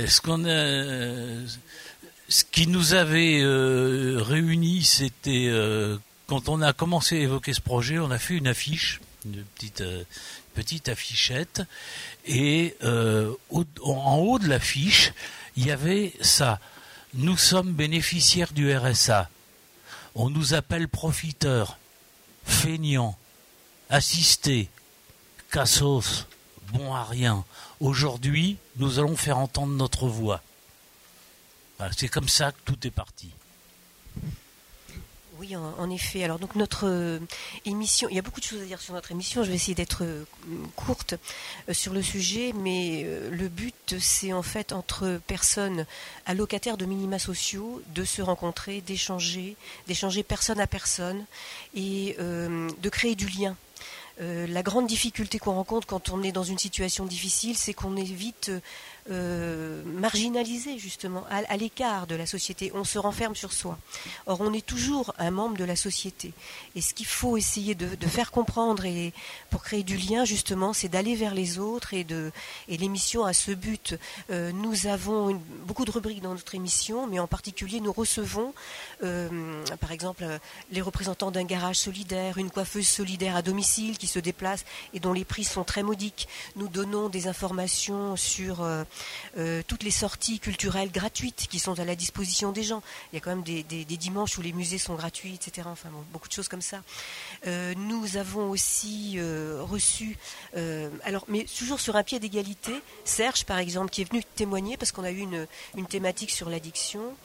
Speaker 14: ce qu'on a ce qui nous avait euh, réunis, c'était euh, quand on a commencé à évoquer ce projet, on a fait une affiche, une petite, euh, petite affichette, et en haut de l'affiche, il y avait ça. Nous sommes bénéficiaires du RSA. On nous appelle profiteurs, feignants, assistés, cassos, bon à rien. Aujourd'hui, nous allons faire entendre notre voix c'est comme ça que tout est parti.
Speaker 15: Oui, en, effet. Alors donc notre euh, émission, il y a beaucoup de choses à dire sur notre émission. Je vais essayer d'être euh, courte euh, sur le sujet, mais le but, c'est en fait entre personnes allocataires de minima sociaux de se rencontrer, d'échanger, d'échanger personne à personne et de créer du lien. la grande difficulté qu'on rencontre quand on est dans une situation difficile, c'est qu'on évite euh, marginalisé justement, à, l'écart de la société. On se renferme sur soi. Or, on est toujours un membre de la société. Et ce qu'il faut essayer de, faire comprendre et pour créer du lien, justement, c'est d'aller vers les autres et de et l'émission a ce but. Euh, nous avons beaucoup de rubriques dans notre émission, mais en particulier, nous recevons, euh, par exemple, les représentants d'un garage solidaire, une coiffeuse solidaire à domicile qui se déplace et dont les prix sont très modiques. Nous donnons des informations sur euh, toutes les sorties culturelles gratuites qui sont à la disposition des gens. Il y a quand même des, dimanches où les musées sont gratuits, etc. Enfin, beaucoup de choses comme ça. Euh, nous avons aussi euh, reçu, alors, mais toujours sur un pied d'égalité, Serge, par exemple, qui est venu témoigner parce qu'on a eu une thématique sur l'addiction.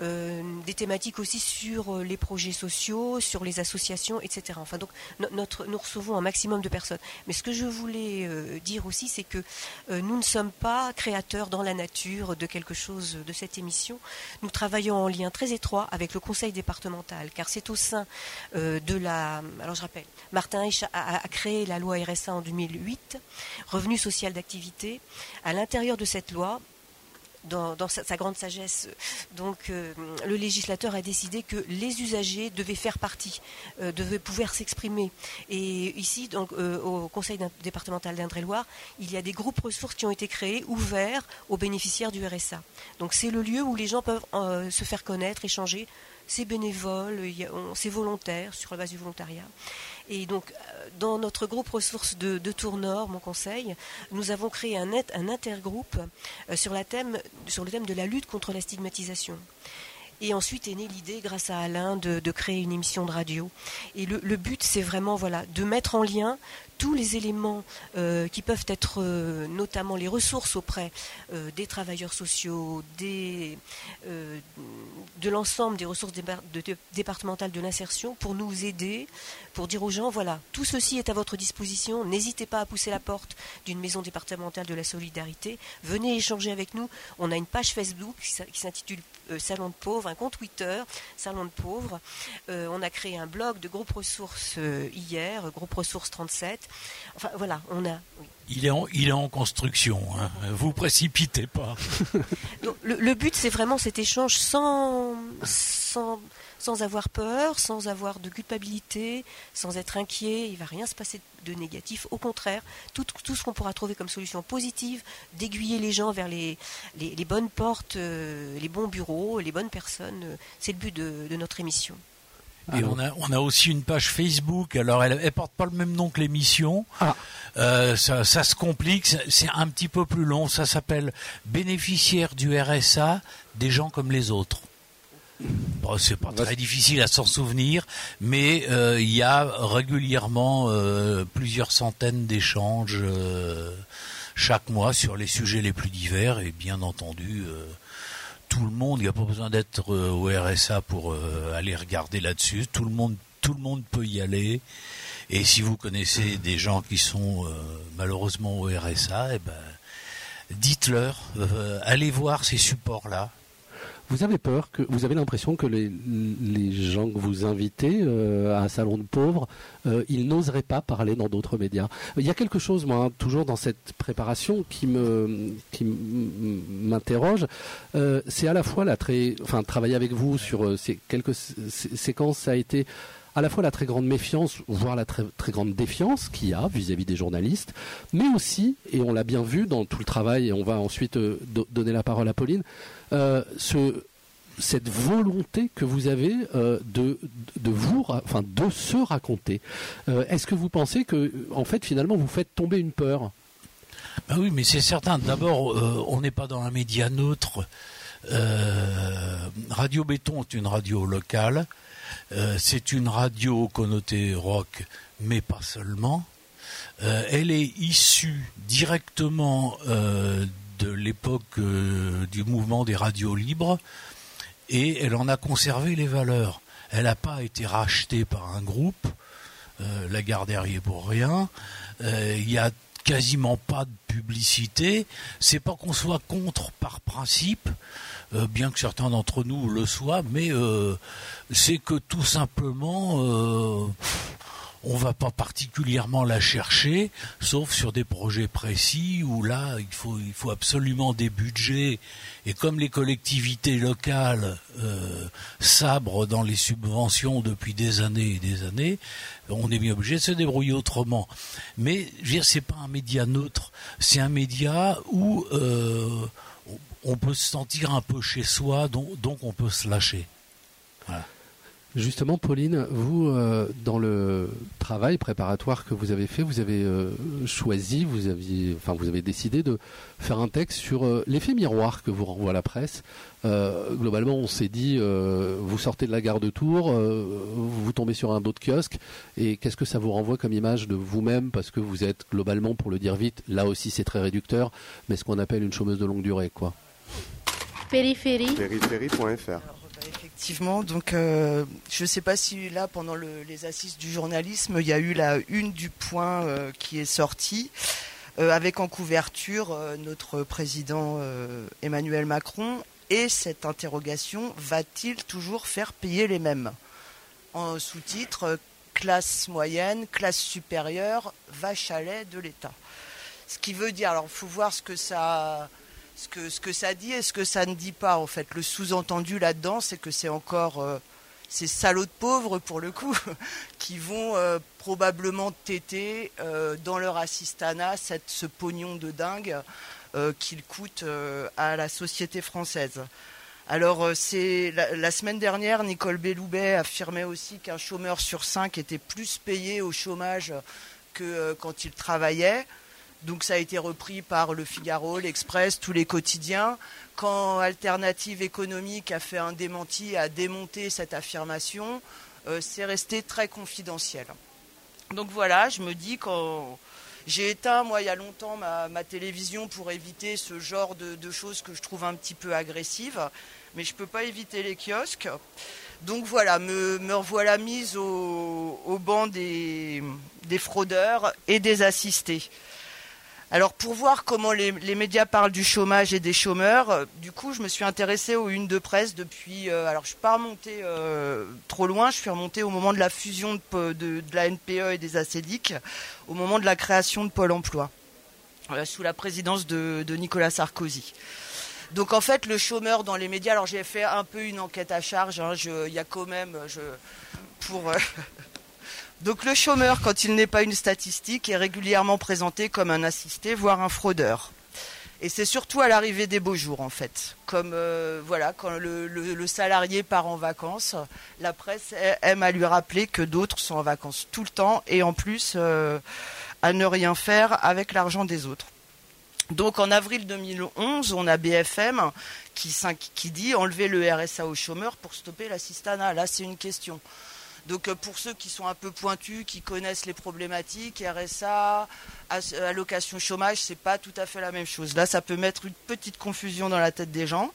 Speaker 15: Euh, des thématiques aussi sur euh, les projets sociaux, sur les associations, etc. Enfin, donc nous recevons un maximum de personnes. Mais ce que je voulais euh, dire aussi, c'est que nous ne sommes pas créateurs dans la nature de quelque chose de cette émission. Nous travaillons en lien très étroit avec le conseil départemental, car c'est au sein de la. Alors je rappelle, Martin a, a, créé la loi RSA en 2008, revenu social d'activité. À l'intérieur de cette loi, dans, sa, grande sagesse. Donc euh, le législateur a décidé que les usagers devaient faire partie, euh, devaient pouvoir s'exprimer. Et ici, donc, euh, au Conseil départemental d'Indre-et-Loire, il y a des groupes ressources qui ont été créés, ouverts aux bénéficiaires du RSA. Donc c'est le lieu où les gens peuvent se faire connaître, échanger. C'est bénévole, c'est volontaire, sur la base du volontariat. Et donc, euh, dans notre groupe ressources de, de Tournord, mon conseil, nous avons créé un, intergroupe euh, sur le thème de la lutte contre la stigmatisation. Et ensuite est née l'idée, grâce à Alain, de, créer une émission de radio. Et le, le but, c'est vraiment voilà, de mettre en lien tous les éléments euh, qui peuvent être euh, notamment les ressources auprès euh, des travailleurs sociaux, des, de l'ensemble des ressources départementales de l'insertion pour nous aider, pour dire aux gens, voilà, tout ceci est à votre disposition, n'hésitez pas à pousser la porte d'une maison départementale de la solidarité, venez échanger avec nous, on a une page Facebook qui s'intitule Salon de pauvres, un compte Twitter, Salon de pauvres, on a créé un blog de groupe ressources hier, groupe ressources 37, Enfin, voilà, on a.
Speaker 14: Il est en, il est en construction. Hein. Vous précipitez pas.
Speaker 15: le, but, c'est vraiment cet échange sans, sans, sans avoir peur, sans avoir de culpabilité, sans être inquiet. Il va rien se passer de négatif. Au contraire, tout, tout ce qu'on pourra trouver comme solution positive, d'aiguiller les gens vers les, les, bonnes portes, euh, les bons bureaux, les bonnes personnes, euh, c'est le but de notre émission.
Speaker 14: Et on a, on a aussi une page Facebook. Alors, elle, elle porte pas le même nom que l'émission. Ah. Euh, ça, ça, se complique. C'est un petit peu plus long. Ça s'appelle Bénéficiaires du RSA des gens comme les autres. Bon, c'est pas très difficile à s'en souvenir, mais euh, il y a régulièrement euh, plusieurs centaines d'échanges chaque mois sur les sujets les plus divers et bien entendu tout le monde, il n'y a pas besoin d'être euh, au RSA pour euh, aller regarder là-dessus. Tout le monde, tout le monde peut y aller. Et si vous connaissez des gens qui sont euh, malheureusement au RSA, eh ben, dites-leur, allez voir ces supports-là.
Speaker 9: Vous avez peur que vous avez l'impression que les, les gens que vous invitez euh, à un salon de pauvres, euh, ils n'oseraient pas parler dans d'autres médias. Il y a quelque chose, moi, toujours dans cette préparation qui me qui m'interroge. Euh, c'est à la fois la très, enfin, travailler avec vous sur ces quelques séquences, ça a été à la fois la très grande méfiance, voire la très, très grande défiance qu'il y a vis-à-vis des journalistes, mais aussi, et on l'a bien vu dans tout le travail, et on va ensuite euh, donner la parole à Pauline, euh, ce, cette volonté que vous avez euh, de, de vous, enfin de se raconter. Est-ce que vous pensez que, en fait, finalement, vous faites tomber une peur?
Speaker 14: Ben oui, mais c'est certain. D'abord, on n'est pas dans un média neutre. radio Béton est une radio locale. Euh, c'est une radio connotée rock, mais pas seulement. Euh, elle est issue directement euh, de l'époque du mouvement des radios libres et elle en a conservé les valeurs. Elle n'a pas été rachetée par un groupe, la Garderier pour rien. Il y a quasiment pas de publicité. C'est pas qu'on soit contre par principe, euh, bien que certains d'entre nous le soient, mais euh, c'est que tout simplement euh, on va pas particulièrement la chercher, sauf sur des projets précis où là il faut il faut absolument des budgets et comme les collectivités locales euh, sabrent dans les subventions depuis des années et des années, on est bien obligé de se débrouiller autrement. Mais je veux dire c'est pas un média neutre, c'est un média où euh, on peut se sentir un peu chez soi, donc, on peut se lâcher.
Speaker 9: Justement, Pauline, vous, euh, dans le travail préparatoire que vous avez fait, vous avez euh, choisi, vous aviez, enfin, vous avez décidé de faire un texte sur euh, l'effet miroir que vous renvoie la presse. globalement, on s'est dit, vous sortez de la gare de Tours, vous tombez sur un dos de kiosque, et qu'est-ce que ça vous renvoie comme image de vous-même, parce que vous êtes globalement, pour le dire vite, là aussi c'est très réducteur, mais ce qu'on appelle une chômeuse de longue durée, quoi.
Speaker 16: Périphérie.
Speaker 5: Périphérie.fr. Effectivement, donc euh, je ne sais pas si là, pendant les assises du journalisme, il y a eu la une du point euh, qui est sortie, euh, avec en couverture notre président Emmanuel Macron. Et cette interrogation, va-t-il toujours faire payer les mêmes? En sous-titre, classe moyenne, classe supérieure, vache à lait de l'État. Ce qui veut dire, alors il faut voir ce que ça ce que, ça dit et ce que ça ne dit pas en fait. Le sous-entendu là-dedans, c'est que c'est encore euh, ces salauds de pauvres pour le coup qui vont euh, probablement téter euh, dans leur assistanat cette, ce pognon de dingue qu'il coûte à la société française. Alors, c'est la, la, semaine dernière, Nicole Belloubet affirmait aussi qu'un chômeur sur cinq était plus payé au chômage que quand il travaillait. Donc ça a été repris par le Figaro, l'Express, tous les quotidiens. Quand Alternative économique a fait un démenti, a démonté cette affirmation, euh, c'est resté très confidentiel. Donc voilà, je me dis quand j'ai éteint, moi, il y a longtemps, ma, télévision pour éviter ce genre de, choses que je trouve un petit peu agressives, mais je peux pas éviter les kiosques. Donc voilà, me, me revoilà mise au, banc des fraudeurs et des assistés. Alors pour voir comment les, médias parlent du chômage et des chômeurs, euh, du coup je me suis intéressée aux unes de presse depuis. Euh, alors je suis pas remontée euh, trop loin, je suis remontée au moment de la fusion de, la NPE et des ACEDIC, au moment de la création de Pôle Emploi, sous la présidence de, Nicolas Sarkozy. Donc en fait, le chômeur dans les médias, alors j'ai fait un peu une enquête à charge, hein, il y a quand même, pour, Donc le chômeur, quand il n'est pas une statistique, est régulièrement présenté comme un assisté, voire un fraudeur. Et c'est surtout à l'arrivée des beaux jours, en fait. Comme euh, voilà, quand le, salarié part en vacances, la presse aime à lui rappeler que d'autres sont en vacances tout le temps et en plus euh, à ne rien faire avec l'argent des autres. Donc en avril 2011, on a BFM qui, dit enlever le RSA aux chômeurs pour stopper l'assistanat. Là, c'est une question. Donc euh, pour ceux qui sont un peu pointus, qui connaissent les problématiques, RSA, allocation chômage, c'est pas tout à fait la même chose. Là, ça peut mettre une petite confusion dans la tête des gens.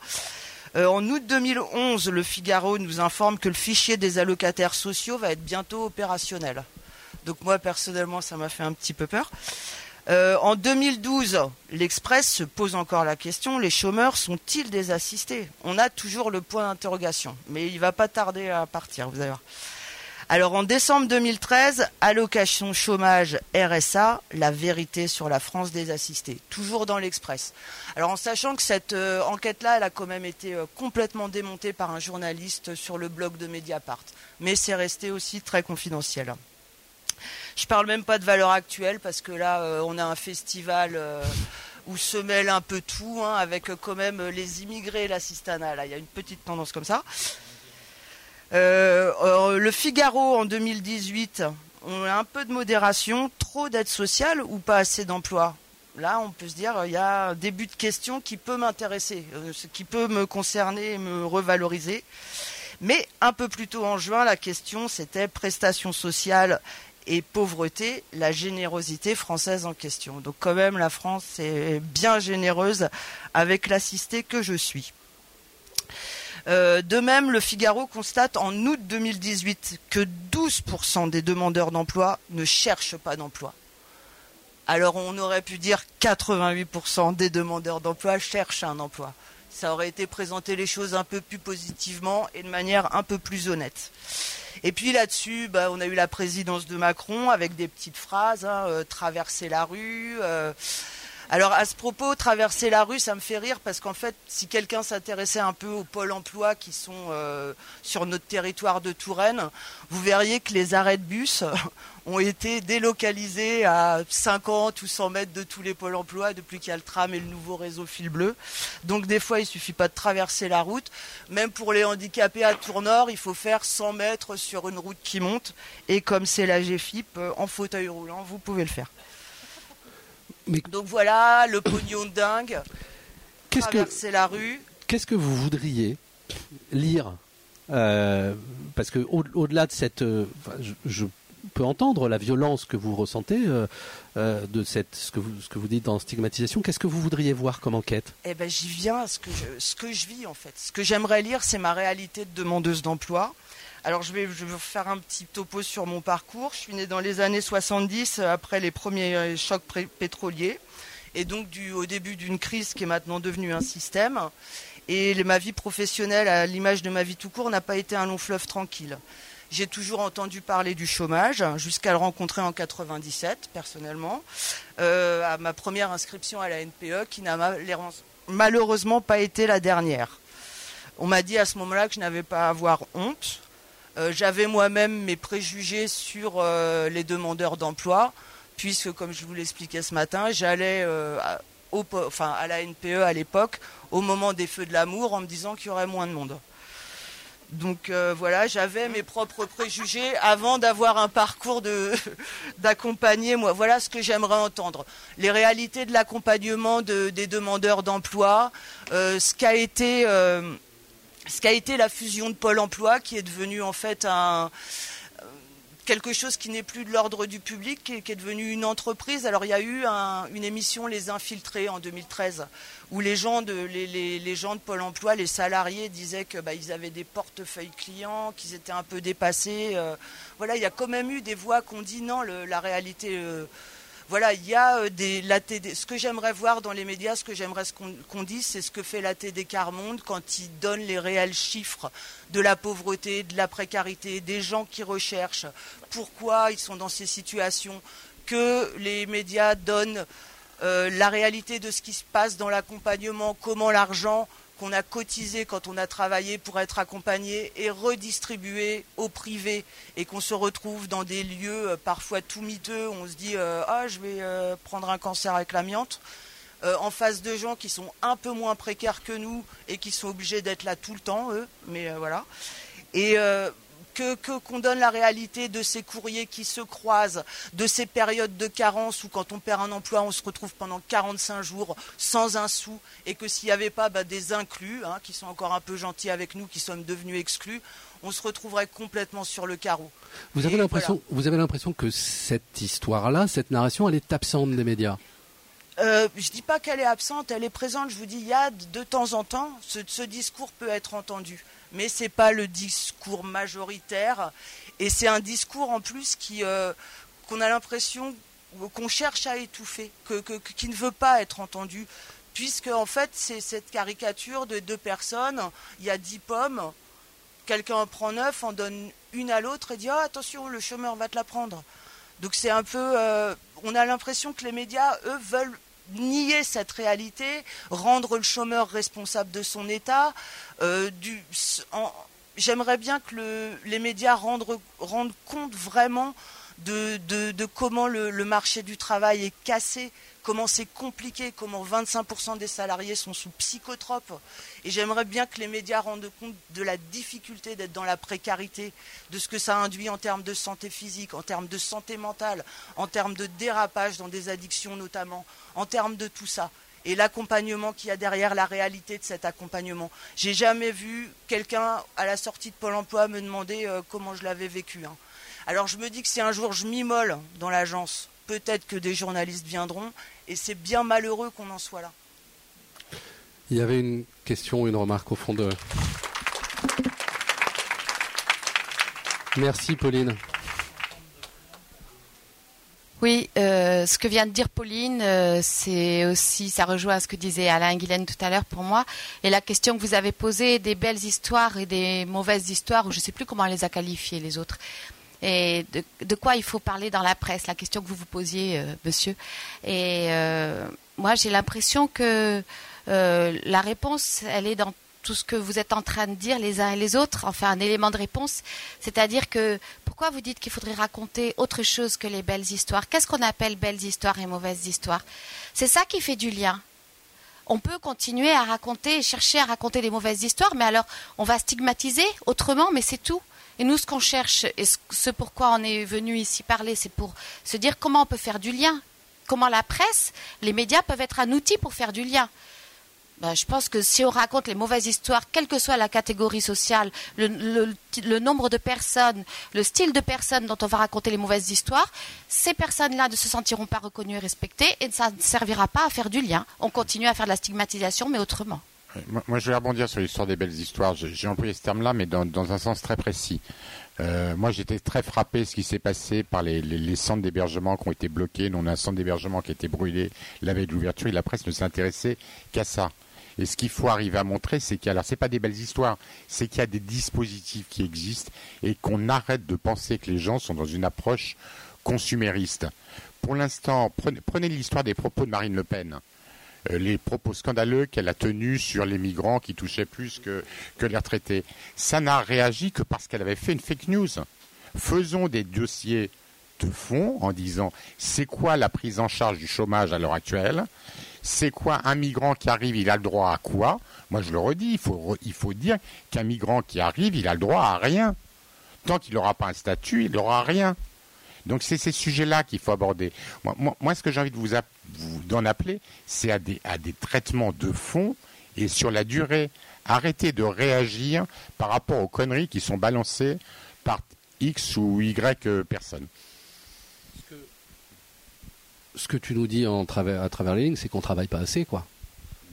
Speaker 5: Euh, en août 2011, le Figaro nous informe que le fichier des allocataires sociaux va être bientôt opérationnel. Donc moi personnellement, ça m'a fait un petit peu peur. Euh, en 2012, l'Express se pose encore la question les chômeurs sont-ils des assistés? On a toujours le point d'interrogation, mais il va pas tarder à partir, vous allez voir. Alors en décembre 2013, allocation chômage RSA, la vérité sur la France des assistés, toujours dans l'Express. Alors en sachant que cette euh, enquête-là, elle a quand même été euh, complètement démontée par un journaliste sur le blog de Mediapart, mais c'est resté aussi très confidentiel. Je parle même pas de valeur actuelle parce que là, euh, on a un festival où se mêle un peu tout, hein, avec quand même les immigrés et l'assistanat. Là, il y a une petite tendance comme ça. Euh, le Figaro en 2018, on a un peu de modération, trop d'aide sociale ou pas assez d'emploi? Là, on peut se dire, il y a un début de question qui peut m'intéresser, euh, qui peut me concerner et me revaloriser. Mais un peu plus tôt en juin, la question c'était prestations sociales et pauvreté, la générosité française en question. Donc quand même, la France est bien généreuse avec l'assisté que je suis. Euh, de même, le Figaro constate en août 2018 que 12% des demandeurs d'emploi ne cherchent pas d'emploi. Alors on aurait pu dire 88% des demandeurs d'emploi cherchent un emploi. Ça aurait été présenter les choses un peu plus positivement et de manière un peu plus honnête. Et puis là-dessus, bah, on a eu la présidence de Macron avec des petites phrases, hein, euh, traverser la rue. Euh, alors à ce propos, traverser la rue, ça me fait rire parce qu'en fait, si quelqu'un s'intéressait un peu aux pôles emploi qui sont euh, sur notre territoire de Touraine, vous verriez que les arrêts de bus ont été délocalisés à 50 ou 100 mètres de tous les pôles emploi depuis qu'il y a le tram et le nouveau réseau fil bleu. Donc des fois, il suffit pas de traverser la route. Même pour les handicapés à Tournord, il faut faire 100 mètres sur une route qui monte. Et comme c'est la GFIP, euh, en fauteuil roulant, vous pouvez le faire. Donc voilà, le pognon de dingue. Qu'est-ce que la rue.
Speaker 17: Qu'est-ce que vous voudriez lire euh, Parce que au-delà de cette, euh, je, peux entendre la violence que vous ressentez euh, de cette, ce que vous, ce que vous dites dans stigmatisation. Qu'est-ce que vous voudriez voir comme enquête?
Speaker 5: Eh ben, j'y viens à ce que je, ce que je vis en fait. Ce que j'aimerais lire, c'est ma réalité de demandeuse d'emploi. Alors je vais, faire un petit topo sur mon parcours. Je suis né dans les années 70 euh, après les premiers euh, chocs pétroliers et donc au début d'une crise qui est maintenant devenue un système. Et ma vie professionnelle, à l'image de ma vie tout court, n'a pas été un long fleuve tranquille. J'ai toujours entendu parler du chômage, jusqu'à le rencontrer en 97, personnellement, euh, à ma première inscription à la NPE, qui n'a malheureusement pas été la dernière. On m'a dit à ce moment-là que je n'avais pas à avoir honte, j'avais moi-même mes préjugés sur euh, les demandeurs d'emploi, puisque, comme je vous l'expliquais ce matin, j'allais euh, à, la NPE à l'époque, au moment des feux de l'amour, en me disant qu'il y aurait moins de monde. Donc voilà, j'avais mes propres préjugés avant d'avoir un parcours d'accompagner. Voilà ce que j'aimerais entendre. Les réalités de l'accompagnement des demandeurs d'emploi, ce qu'a été ce qu'a été la fusion de Pôle Emploi, qui est devenue en fait quelque chose qui n'est plus de l'ordre du public, qui est, devenu une entreprise. Alors il y a eu une émission Les Infiltrés en 2013, où les gens de, les, gens de Pôle Emploi, les salariés disaient qu'ils bah, avaient des portefeuilles clients, qu'ils étaient un peu dépassés. Euh. voilà, il y a quand même eu des voix qui ont dit non, la réalité... Euh, voilà, il y a euh, des, ce que j'aimerais voir dans les médias, ce que j'aimerais qu'on dise, c'est ce que fait la TD Carmonde quand il donne les réels chiffres de la pauvreté, de la précarité, des gens qui recherchent, pourquoi ils sont dans ces situations, que les médias donnent euh, la réalité de ce qui se passe dans l'accompagnement, comment l'argent qu'on a cotisé quand on a travaillé pour être accompagné et redistribué au privé et qu'on se retrouve dans des lieux euh, parfois tout miteux, on se dit euh, ah je vais euh, prendre un cancer avec l'amiante. en face de gens qui sont un peu moins précaires que nous et qui sont obligés d'être là tout le temps, eux, mais voilà. Et que qu'on donne la réalité de ces courriers qui se croisent, de ces périodes de carence où quand on perd un emploi, on se retrouve pendant 45 jours sans un sou, et que s'il n'y avait pas bah, des inclus, hein, qui sont encore un peu gentils avec nous, qui sommes devenus exclus, on se retrouverait complètement sur le carreau.
Speaker 17: Vous avez l'impression, vous avez l'impression que cette histoire-là, cette narration, elle est absente des médias?
Speaker 5: Euh, je ne dis pas qu'elle est absente, elle est présente. Je vous dis, il y a de temps en temps, ce discours peut être entendu mais ce n'est pas le discours majoritaire. Et c'est un discours en plus qui, euh, qu'on a l'impression qu'on cherche à étouffer, qui ne veut pas être entendu, puisque en fait c'est cette caricature de deux personnes, il y a dix pommes, quelqu'un en prend neuf, en donne une à l'autre et dit ah, attention le chômeur va te la prendre. Donc c'est un peu, euh, on a l'impression que les médias eux veulent nier cette réalité, rendre le chômeur responsable de son état. Euh, j'aimerais bien que les médias rendent, rendent compte vraiment de, comment le, marché du travail est cassé, comment c'est compliqué, comment 25% des salariés sont sous psychotropes. Et j'aimerais bien que les médias rendent compte de la difficulté d'être dans la précarité, de ce que ça induit en termes de santé physique, en termes de santé mentale, en termes de dérapage dans des addictions notamment, en termes de tout ça et l'accompagnement qu'il y a derrière, la réalité de cet accompagnement. J'ai jamais vu quelqu'un à la sortie de Pôle Emploi me demander euh, comment je l'avais vécu. Hein. Alors je me dis que si un jour je m'immole dans l'agence, peut-être que des journalistes viendront, et c'est bien malheureux qu'on en soit là.
Speaker 17: Il y avait une question, une remarque au fond de... Merci Pauline.
Speaker 18: Oui, euh, ce que vient de dire Pauline, euh, c'est aussi, ça rejoint à ce que disait Alain Guilaine tout à l'heure pour moi. Et la question que vous avez posée des belles histoires et des mauvaises histoires, ou je ne sais plus comment elle les a qualifiées les autres et de, quoi il faut parler dans la presse, la question que vous vous posiez, euh, monsieur. Et euh, moi, j'ai l'impression que euh, la réponse, elle est dans tout ce que vous êtes en train de dire les uns et les autres, enfin un élément de réponse, c'est-à-dire que pourquoi vous dites qu'il faudrait raconter autre chose que les belles histoires? Qu'est-ce qu'on appelle belles histoires et mauvaises histoires? C'est ça qui fait du lien. On peut continuer à raconter, chercher à raconter des mauvaises histoires, mais alors on va stigmatiser autrement, mais c'est tout. Et nous, ce qu'on cherche, et ce pourquoi on est venu ici parler, c'est pour se dire comment on peut faire du lien. Comment la presse, les médias peuvent être un outil pour faire du lien. Ben, je pense que si on raconte les mauvaises histoires, quelle que soit la catégorie sociale, le, nombre de personnes, le style de personnes dont on va raconter les mauvaises histoires, ces personnes-là ne se sentiront pas reconnues et respectées et ça ne servira pas à faire du lien. On continue à faire de la stigmatisation, mais autrement.
Speaker 10: Moi, je vais rebondir sur l'histoire des belles histoires. J'ai employé ce terme-là, mais dans, un sens très précis. Euh, moi, j'étais très frappé ce qui s'est passé par les, centres d'hébergement qui ont été bloqués. Nous, on a un centre d'hébergement qui a été brûlé la veille de l'ouverture et la presse ne s'intéressait qu'à ça. Et ce qu'il faut arriver à montrer, c'est qu'il y a, c'est pas des belles histoires, c'est qu'il y a des dispositifs qui existent et qu'on arrête de penser que les gens sont dans une approche consumériste. Pour l'instant, prenez l'histoire des propos de Marine Le Pen. Euh, les propos scandaleux qu'elle a tenus sur les migrants qui touchaient plus que, les retraités. Ça n'a réagi que parce qu'elle avait fait une fake news. Faisons des dossiers de fond en disant c'est quoi la prise en charge du chômage à l'heure actuelle? C'est quoi un migrant qui arrive, il a le droit à quoi? Moi je le redis, il faut, il faut dire qu'un migrant qui arrive, il a le droit à rien. Tant qu'il n'aura pas un statut, il n'aura rien. Donc c'est ces sujets-là qu'il faut aborder. Moi, ce que j'ai envie de vous, d'en appeler, c'est à des, traitements de fond et sur la durée. Arrêtez de réagir par rapport aux conneries qui sont balancées par X ou Y personnes.
Speaker 17: Ce que tu nous dis à travers les lignes, c'est qu'on travaille pas assez, quoi.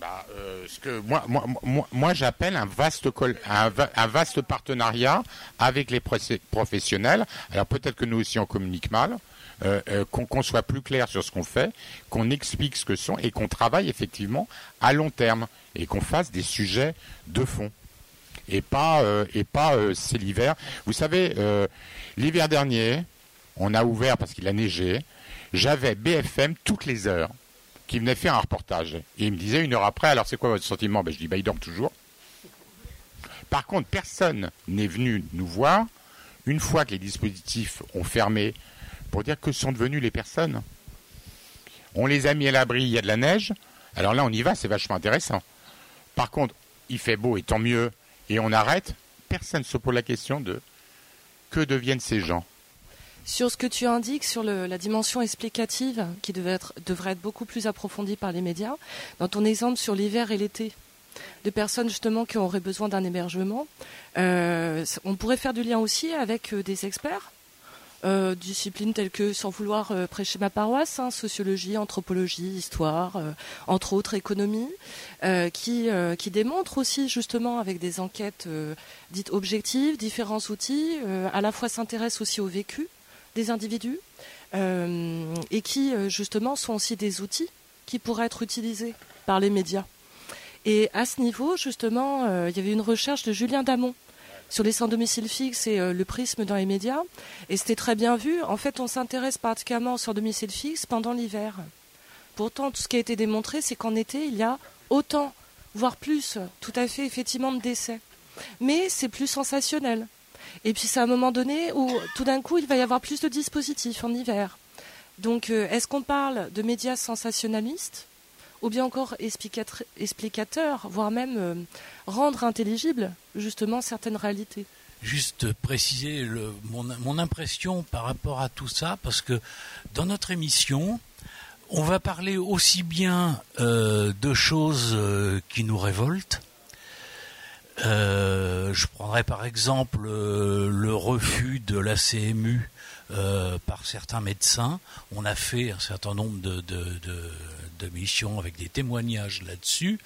Speaker 10: Bah, euh, ce que moi, moi, moi, moi j'appelle un vaste, partenariat avec les professionnels. Alors peut-être que nous aussi on communique mal. Euh, euh, qu'on soit plus clair sur ce qu'on fait, qu'on explique ce que sont et qu'on travaille effectivement à long terme et qu'on fasse des sujets de fond et pas et pas c'est l'hiver. Vous savez, l'hiver dernier, on a ouvert parce qu'il a neigé. J'avais BFM toutes les heures qui venait faire un reportage. Et il me disait une heure après, alors c'est quoi votre sentiment? Ben, Je dis, bah, il dort toujours. Par contre, personne n'est venu nous voir une fois que les dispositifs ont fermé pour dire que sont devenues les personnes. On les a mis à l'abri, il y a de la neige. Alors là, on y va, c'est vachement intéressant. Par contre, il fait beau et tant mieux, et on arrête. Personne ne se pose la question de que deviennent ces gens
Speaker 1: sur ce que tu indiques sur la dimension explicative, qui devrait être beaucoup plus approfondie par les médias, dans ton exemple sur l'hiver et l'été, de personnes justement qui auraient besoin d'un hébergement, euh, on pourrait faire du lien aussi avec euh, des experts euh, disciplines telles que, sans vouloir prêcher ma paroisse, hein, sociologie, anthropologie, histoire, entre autres économie, qui, qui démontrent aussi justement avec des enquêtes dites objectives, différents outils, à la fois s'intéressent aussi au vécu des individus, euh, et qui euh, justement sont aussi des outils qui pourraient être utilisés par les médias. Et à ce niveau, justement, euh, il y avait une recherche de Julien Damon sur les sans domicile fixe et le prisme dans les médias. Et c'était très bien vu. En fait, on s'intéresse particulièrement aux sans domicile fixe pendant l'hiver. Pourtant, tout ce qui a été démontré, c'est qu'en été, il y a autant, voire plus, tout à fait effectivement de décès. Mais c'est plus sensationnel. Et puis c'est un moment donné où tout d'un coup il va y avoir plus de dispositifs en hiver. Donc euh, est-ce qu'on parle de médias sensationnalistes ou bien encore explicateurs, voire même euh, rendre intelligibles justement certaines réalités?
Speaker 14: Juste préciser mon, impression par rapport à tout ça, parce que dans notre émission, on va parler aussi bien euh, de choses qui nous révoltent, je prendrais par exemple euh, le refus de la CMU euh, par certains médecins. On a fait un certain nombre de, de, missions avec des témoignages là-dessus.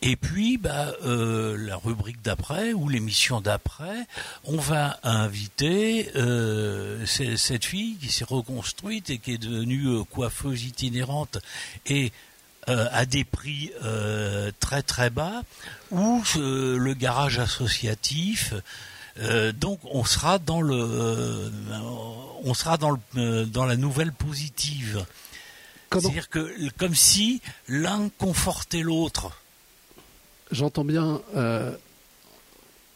Speaker 14: et puis, bah, la rubrique d'après ou l'émission d'après, on va inviter cette fille qui s'est reconstruite et qui est devenue coiffeuse itinérante et euh, à des prix euh, très très bas, ou euh, le garage associatif. donc on sera dans le, on sera dans le, dans la nouvelle positive. C'est-à-dire que comme si l'un confortait l'autre.
Speaker 17: J'entends bien.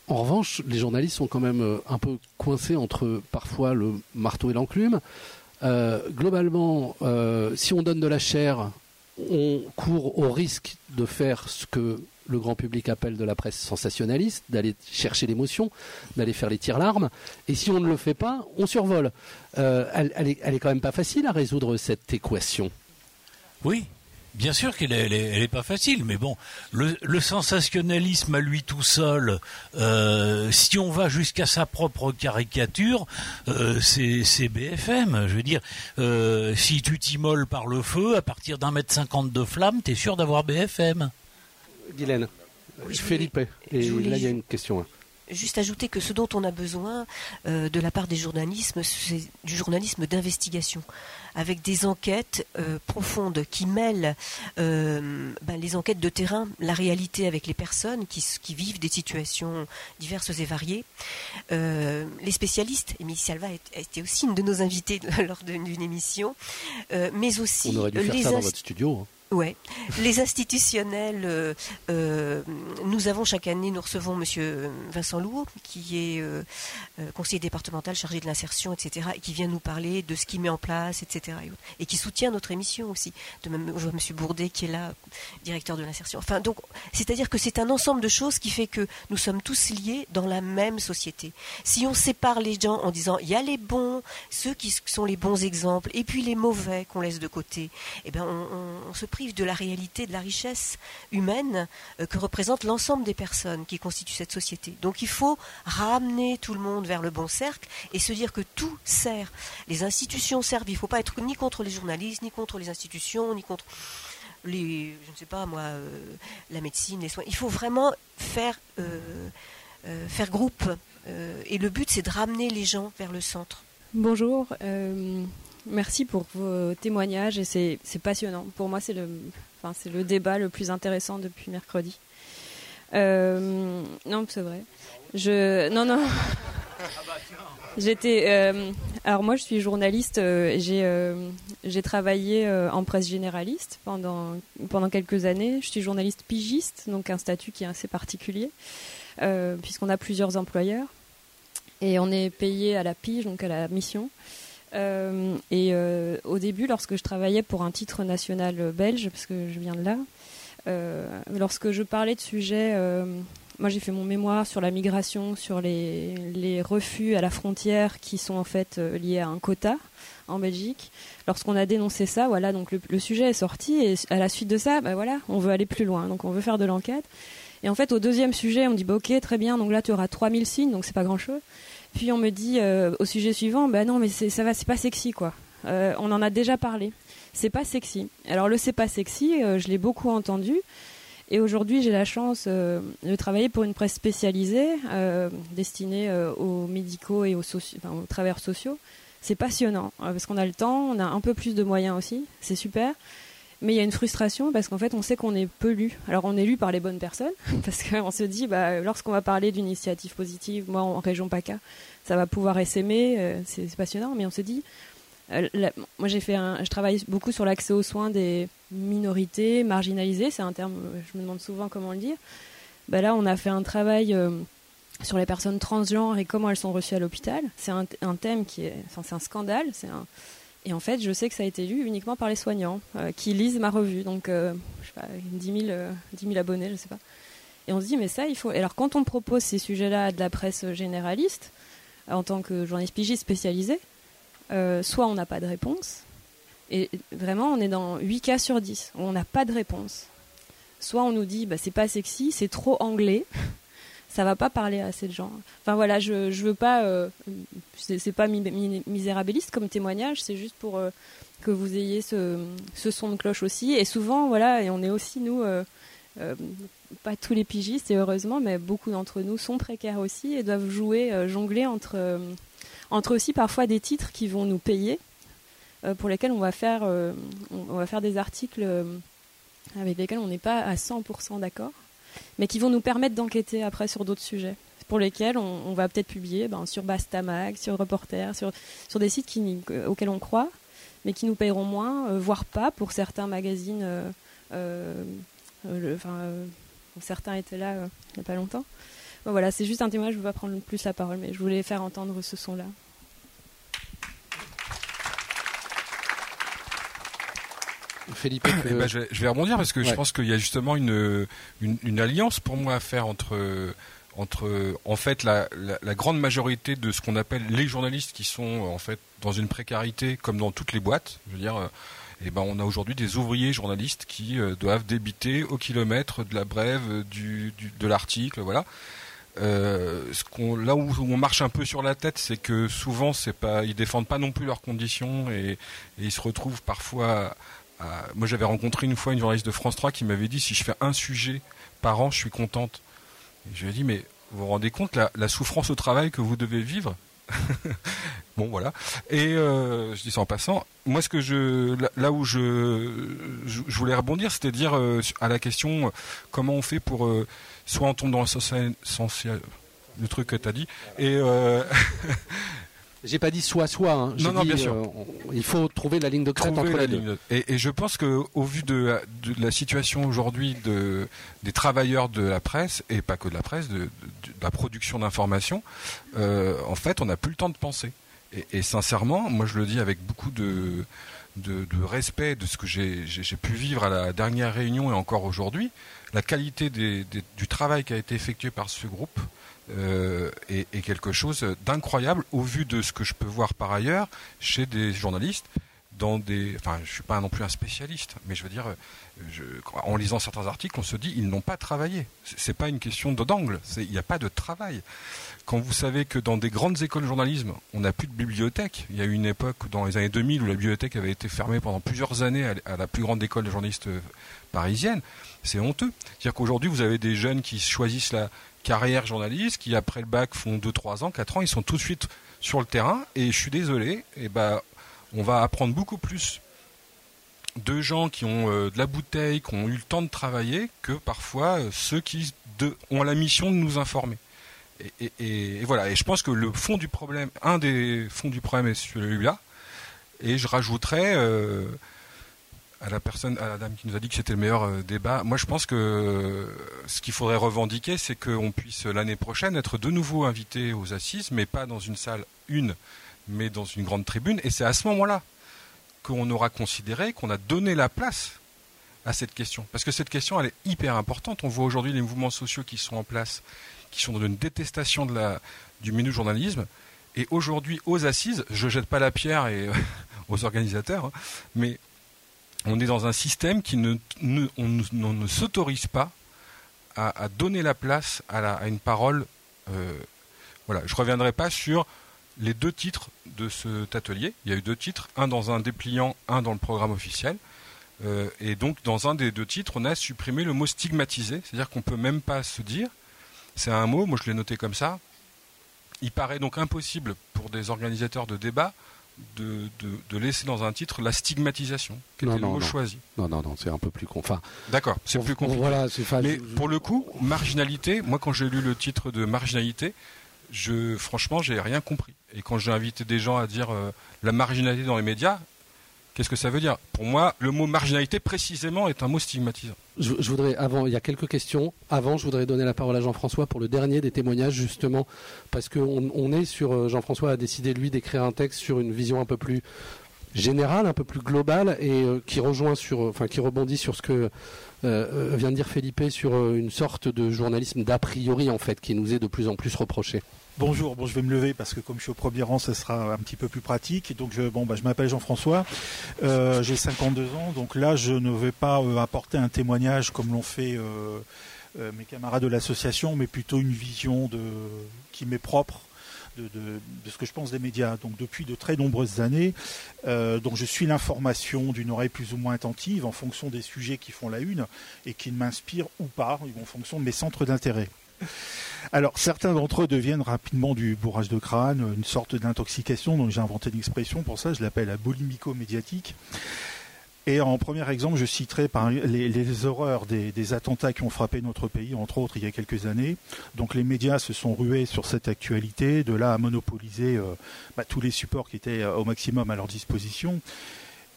Speaker 17: En revanche, les journalistes sont quand même un peu coincés entre parfois le marteau et l'enclume. globalement, si on donne de la chair on court au risque de faire ce que le grand public appelle de la presse sensationnaliste, d'aller chercher l'émotion, d'aller faire les tirs-larmes. Et si on ne le fait pas, on survole. Euh, elle, elle, est, quand même pas facile à résoudre cette équation.
Speaker 14: Oui, Bien sûr qu'elle est, pas facile, mais bon, le, sensationnalisme à lui tout seul, euh, si on va jusqu'à sa propre caricature, euh, c'est BFM. Je veux dire, euh, si tu t'immoles par le feu, à partir d'un mètre cinquante de flamme, t'es sûr d'avoir BFM.
Speaker 17: Guylaine, Philippe, et là il y a une question. Hein
Speaker 15: juste ajouter que ce dont on a besoin euh, de la part des journalismes, c'est du journalisme d'investigation, avec des enquêtes euh, profondes qui mêlent euh, ben, les enquêtes de terrain, la réalité avec les personnes qui, vivent des situations diverses et variées. les spécialistes, Émilie Salva a été aussi une de nos invités lors d'une émission, mais aussi
Speaker 17: on aurait dû faire ça dans votre studio. Hein.
Speaker 15: Les institutionnels, euh, euh, nous avons chaque année, nous recevons Monsieur Vincent Lourd, qui est euh, conseiller départemental chargé de l'insertion, etc., et qui vient nous parler de ce qu'il met en place, etc., et, qui soutient notre émission aussi. De même, je vois Monsieur Bourdet qui est là, directeur de l'insertion. Enfin, donc, c'est-à-dire que c'est un ensemble de choses qui fait que nous sommes tous liés dans la même société. Si on sépare les gens en disant il y a les bons, ceux qui sont les bons exemples, et puis les mauvais qu'on laisse de côté, eh ben, on, on se de la réalité, de la richesse humaine euh, que représente l'ensemble des personnes qui constituent cette société. Donc il faut ramener tout le monde vers le bon cercle et se dire que tout sert. Les institutions servent. Il ne faut pas être ni contre les journalistes, ni contre les institutions, ni contre les, je ne sais pas moi, euh, la médecine, les soins. Il faut vraiment faire, euh, faire groupe. et le but, c'est de ramener les gens vers le centre.
Speaker 19: Bonjour. Merci pour vos témoignages et c'est passionnant. Pour moi, c'est le, enfin, le débat le plus intéressant depuis mercredi. Euh, non, c'est vrai. Je, non, non. J'étais. Euh, alors moi, je suis journaliste. Euh, j'ai j'ai travaillé en presse généraliste pendant pendant quelques années. Je suis journaliste pigiste, donc un statut qui est assez particulier puisqu'on a plusieurs employeurs et on est payé à la pige, donc à la mission. Euh, et euh, au début, lorsque je travaillais pour un titre national belge, parce que je viens de là, euh, lorsque je parlais de sujets, moi j'ai fait mon mémoire sur la migration, sur les, refus à la frontière qui sont en fait liés à un quota en Belgique. Lorsqu'on a dénoncé ça, voilà, donc le, sujet est sorti et à la suite de ça, bah voilà, on veut aller plus loin, donc on veut faire de l'enquête. Et en fait, au deuxième sujet, on dit bah, ok, très bien, donc là tu auras 3000 signes, donc c'est pas grand chose. Puis on me dit euh, au sujet suivant, bah non, mais ça va, c'est pas sexy quoi. Euh, on en a déjà parlé. C'est pas sexy. Alors le c'est pas sexy, euh, je l'ai beaucoup entendu. Et aujourd'hui, j'ai la chance de travailler pour une presse spécialisée destinée aux médicaux et aux, aux travailleurs sociaux. C'est passionnant parce qu'on a le temps, on a un peu plus de moyens aussi, c'est super. Mais il y a une frustration parce qu'en fait, on sait qu'on est peu lu. Alors, on est lu par les bonnes personnes parce qu'on se dit, bah, lorsqu'on va parler d'une initiative positive, moi en région PACA, ça va pouvoir essaimer, euh, c'est passionnant. Mais on se dit, euh, moi j'ai fait, un, je travaille beaucoup sur l'accès aux soins des minorités marginalisées. C'est un terme, je me demande souvent comment le dire. Bah là, on a fait un travail euh, sur les personnes transgenres et comment elles sont reçues à l'hôpital. C'est un, un thème qui est, c'est un scandale. C'est un, et en fait, je sais que ça a été lu uniquement par les soignants euh, qui lisent ma revue. Donc, euh, je sais pas, 10 000, euh, 10 000 abonnés, je sais pas. Et on se dit, mais ça, il faut. Alors, quand on propose ces sujets-là à de la presse généraliste, en tant que journaliste pigiste spécialisé, euh, soit on n'a pas de réponse, et vraiment, on est dans 8 cas sur 10 où on n'a pas de réponse. Soit on nous dit, bah, c'est pas sexy, c'est trop anglais, ça va pas parler à de gens. Enfin voilà, je, je veux pas. euh, c'est pas mi- mi- misérabiliste comme témoignage, c'est juste pour euh, que vous ayez ce, ce son de cloche aussi. Et souvent, voilà, et on est aussi, nous, euh, euh, pas tous les pigistes, et heureusement, mais beaucoup d'entre nous sont précaires aussi et doivent jouer, euh, jongler entre, euh, entre aussi parfois des titres qui vont nous payer, euh, pour lesquels on va faire, on, va faire des articles avec lesquels on n'est pas à 100% d'accord, mais qui vont nous permettre d'enquêter après sur d'autres sujets pour lesquels on, va peut-être publier ben, sur Bastamag, sur Reporter, sur, sur des sites n'y- auxquels on croit, mais qui nous paieront moins, euh, voire pas pour certains magazines. euh, euh, euh, euh, certains étaient là euh, il n'y a pas longtemps. Voilà, c'est juste un témoignage, je ne veux pas prendre plus la parole, mais je voulais faire entendre ce son-là.
Speaker 17: Philippe,
Speaker 12: Eh ben, je, vais, je vais rebondir parce que je pense qu'il y a justement une, une, une alliance pour moi à faire entre, entre en fait la, la, la grande majorité de ce qu'on appelle les journalistes qui sont en fait dans une précarité comme dans toutes les boîtes. Je veux dire, euh, eh ben, on a aujourd'hui des ouvriers journalistes qui euh, doivent débiter au kilomètre de la brève, euh, du, du- de l'article, voilà. Euh, ce qu'on, là où, où on marche un peu sur la tête, c'est que souvent, c'est pas, ils défendent pas non plus leurs conditions et, et ils se retrouvent parfois. À- moi, j'avais rencontré une fois une journaliste de France 3 qui m'avait dit si je fais un sujet par an, je suis contente. Je lui ai dit mais vous vous rendez compte la, la souffrance au travail que vous devez vivre? Bon voilà. Et euh, je dis ça en passant. Moi, ce que je, là, où je, je, voulais rebondir, c'était dire euh, à la question euh, comment on fait pour euh, soit on tombe dans le social- le truc que tu as dit, et euh,
Speaker 17: J'ai pas dit soit soit. hein.
Speaker 12: Non, non,
Speaker 17: dit,
Speaker 12: bien sûr.
Speaker 17: euh, on- il faut trouver la ligne de crête
Speaker 12: trouver
Speaker 17: entre
Speaker 12: la
Speaker 17: les deux.
Speaker 12: ligne de- Et, et je pense que au vu de, de la situation aujourd'hui de, des travailleurs de la presse et pas que de la presse, de, de- de la production d'informations, euh, en fait, on n'a plus le temps de penser. Et, et sincèrement, moi, je le dis avec beaucoup de de, respect de ce que j'ai pu vivre à la dernière réunion et encore aujourd'hui, la qualité du travail qui a été effectué par ce groupe euh, est quelque chose d'incroyable au vu de ce que je peux voir par ailleurs chez des journalistes dans des enfin je suis pas non plus un spécialiste mais je veux dire en lisant certains articles on se dit ils n'ont pas travaillé. C'est- pas une question d'angle. Il n'y a pas de travail. Quand vous savez que dans des grandes écoles de journalisme on n'a plus de bibliothèque. Il y a eu une époque dans les années 2000 où la bibliothèque avait été fermée pendant plusieurs années à, la plus grande école de journalistes euh, parisienne. C'est honteux. C'est-à-dire qu'aujourd'hui vous avez des jeunes qui choisissent la carrière journaliste qui après le bac font 2 3 ans 4 ans. Ils sont tout de suite sur le terrain. Et je suis désolé. Et ben on va apprendre beaucoup plus de gens qui ont euh, de la bouteille, qui ont eu le temps de travailler, que parfois euh, ceux qui ont la mission de nous informer. Et, voilà. Et je pense que le fond du problème, un des fonds du problème est celui-là. Et je rajouterais euh, à la personne, à la dame qui nous a dit que c'était le meilleur débat. Moi, je pense que ce qu'il faudrait revendiquer, c'est qu'on puisse l'année prochaine être de nouveau invité aux assises, mais pas dans une salle une, mais dans une grande tribune. Et c'est à ce moment-là qu'on aura considéré qu'on a donné la place à cette question. Parce que cette question, elle est hyper importante. On voit aujourd'hui les mouvements sociaux qui sont en place, qui sont dans une détestation de la, du milieu journalisme. Et aujourd'hui, aux assises, je jette pas la pierre et, aux organisateurs, hein, mais on est dans un système qui ne, ne- on ne, ne s'autorise pas à, donner la place à, une parole. euh, voilà, je reviendrai pas sur les deux titres de cet atelier. Il y a eu deux titres, un dans un dépliant, un dans le programme officiel. Euh, et donc, dans un des deux titres, on a supprimé le mot stigmatisé, c'est-à-dire qu'on peut même pas se dire. C'est un mot, moi je l'ai noté comme ça. Il paraît donc impossible pour des organisateurs de débat de, de, de laisser dans un titre la stigmatisation, qui était
Speaker 17: Non,
Speaker 12: le
Speaker 17: non,
Speaker 12: mot
Speaker 17: non.
Speaker 12: choisi.
Speaker 17: Non, non, non, c'est un peu plus con. Enfin,
Speaker 12: D'accord, c'est plus compliqué.
Speaker 17: Voilà,
Speaker 12: Mais pour le coup, marginalité, moi quand j'ai lu le titre de marginalité, je franchement, j'ai rien compris. Et quand j'ai invité des gens à dire euh, la marginalité dans les médias, qu'est-ce que ça veut dire? Pour moi, le mot marginalité précisément est un mot stigmatisant.
Speaker 17: Je, voudrais, avant, il y a quelques questions. Avant, je voudrais donner la parole à Jean-François pour le dernier des témoignages, justement, parce qu'on on est sur. euh, Jean-François a décidé, lui, d'écrire un texte sur une vision un peu plus générale, un peu plus globale, et euh, qui rejoint sur. euh, Enfin, qui rebondit sur ce que euh, vient de dire Felipe, sur une sorte de journalisme d'a priori, en fait, qui nous est de plus en plus reproché.
Speaker 6: Bonjour, bon je vais me lever parce que comme je suis au premier rang, ça sera un petit peu plus pratique. Donc je, bon, bah, je m'appelle Jean-François, j'ai 52 ans, donc là je ne vais pas apporter un témoignage comme l'ont fait mes camarades de l'association, mais plutôt une vision qui m'est propre. De, ce que je pense des médias. Donc depuis de très nombreuses années, euh, donc je suis l'information d'une oreille plus ou moins attentive en fonction des sujets qui font la une et qui m'inspirent ou pas, en fonction de mes centres d'intérêt. Alors, certains d'entre eux deviennent rapidement du bourrage de crâne, une sorte d'intoxication, donc j'ai inventé une expression pour ça, je l'appelle la bolimico-médiatique. Et en premier exemple, je citerai les, horreurs des, attentats qui ont frappé notre pays, entre autres il y a quelques années. Donc les médias se sont rués sur cette actualité, de là à monopoliser euh, bah, tous les supports qui étaient euh, au maximum à leur disposition.